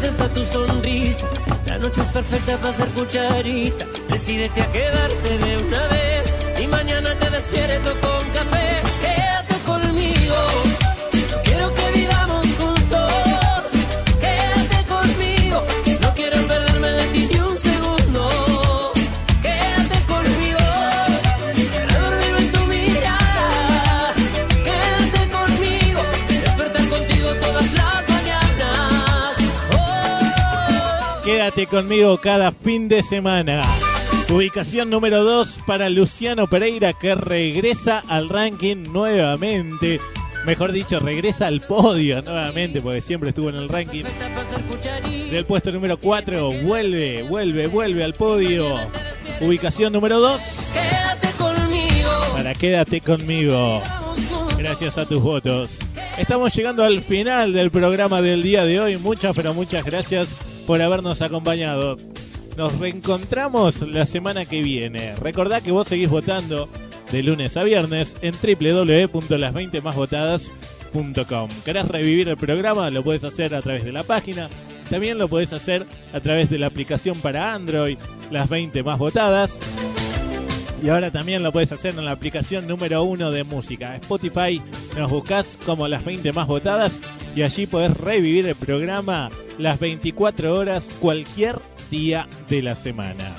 está tu sonrisa. La noche es perfecta para ser cucharita. Decídete a quedarte de una vez y mañana te despierto Quédate conmigo cada fin de semana. Ubicación número 2 para Luciano Pereira que regresa al ranking nuevamente. Mejor dicho, regresa al podio nuevamente porque siempre estuvo en el ranking. Del puesto número 4 vuelve, vuelve, vuelve al podio. Ubicación número 2 Quédate conmigo. para Quédate conmigo. Gracias a tus votos. Estamos llegando al final del programa del día de hoy. Muchas, pero muchas gracias por habernos acompañado. Nos reencontramos la semana que viene. Recordá que vos seguís votando de lunes a viernes en www.las20másvotadas.com. ¿Querés revivir el programa? Lo puedes hacer a través de la página. También lo podés hacer a través de la aplicación para Android, las 20 más votadas. Y ahora también lo puedes hacer en la aplicación número uno de música. Spotify nos buscas como las 20 más votadas y allí podés revivir el programa las 24 horas cualquier día de la semana.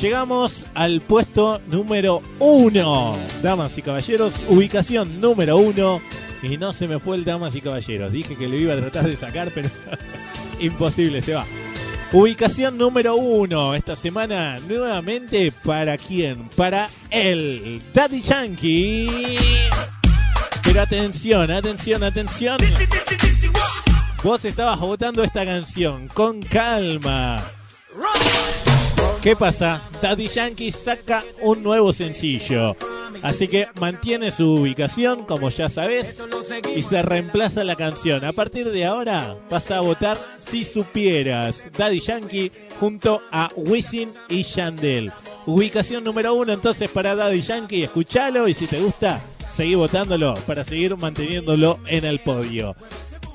Llegamos al puesto número uno. Damas y caballeros, ubicación número uno. Y no se me fue el Damas y Caballeros. Dije que lo iba a tratar de sacar, pero imposible, se va. Ubicación número uno esta semana nuevamente para quién? Para el Daddy Yankee. Pero atención, atención, atención. Vos estabas votando esta canción con calma. ¿Qué pasa? Daddy Yankee saca un nuevo sencillo. Así que mantiene su ubicación, como ya sabes, y se reemplaza la canción. A partir de ahora vas a votar si supieras. Daddy Yankee junto a Wisin y Yandel. Ubicación número uno entonces para Daddy Yankee. Escúchalo y si te gusta, seguí votándolo para seguir manteniéndolo en el podio.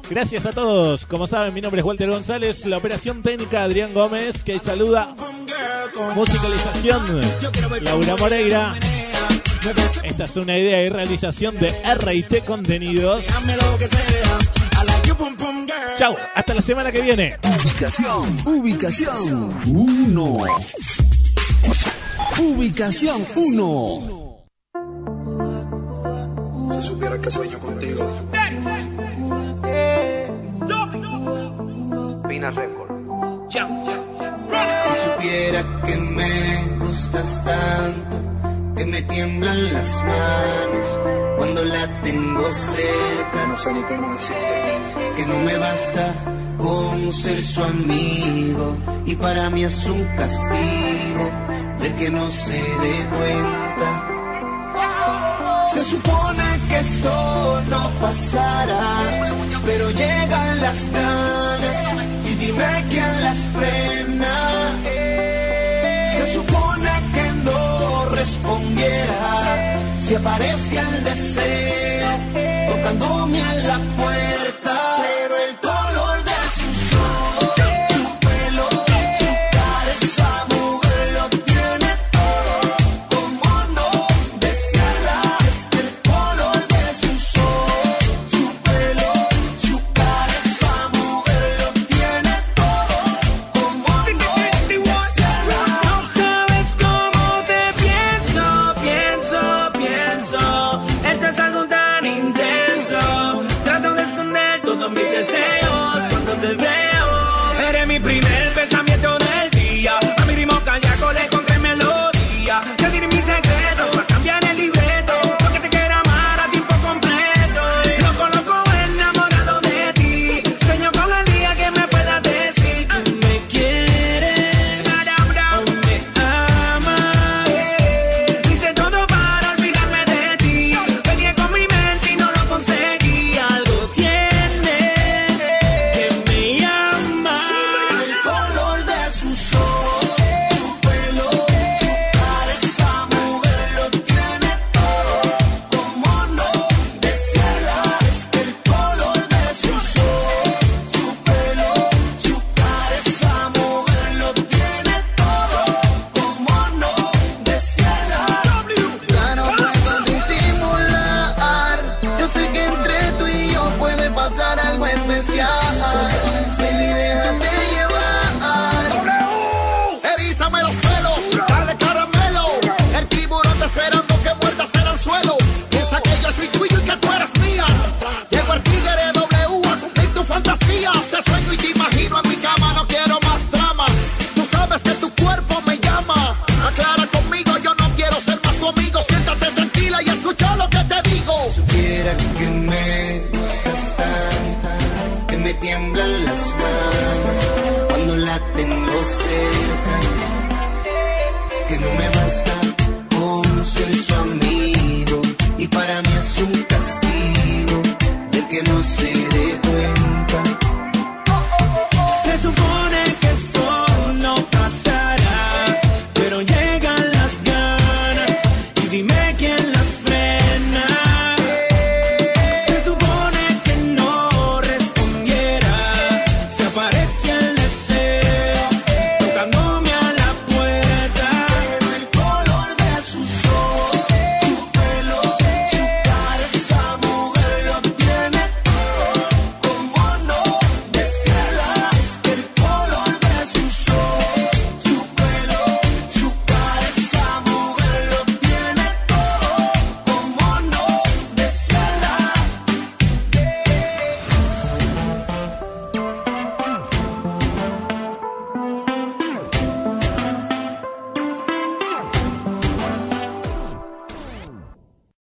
Gracias a todos. Como saben, mi nombre es Walter González, la operación técnica Adrián Gómez, que saluda. Musicalización Laura Moreira. Esta es una idea y realización de RT Contenidos. Chau, hasta la semana que viene. Ubicación, ubicación 1. Ubicación 1 que sueño contigo. Pina Record. Si supiera que me gustas tanto, que me tiemblan las manos cuando la tengo cerca. No sé ni cómo decirte que no me basta con ser su amigo y para mí es un castigo de que no se dé cuenta. Se supone que esto no pasará, pero llegan las ganas y dime quién las frena. Se supone que no respondiera si aparece el deseo tocándome a la puerta.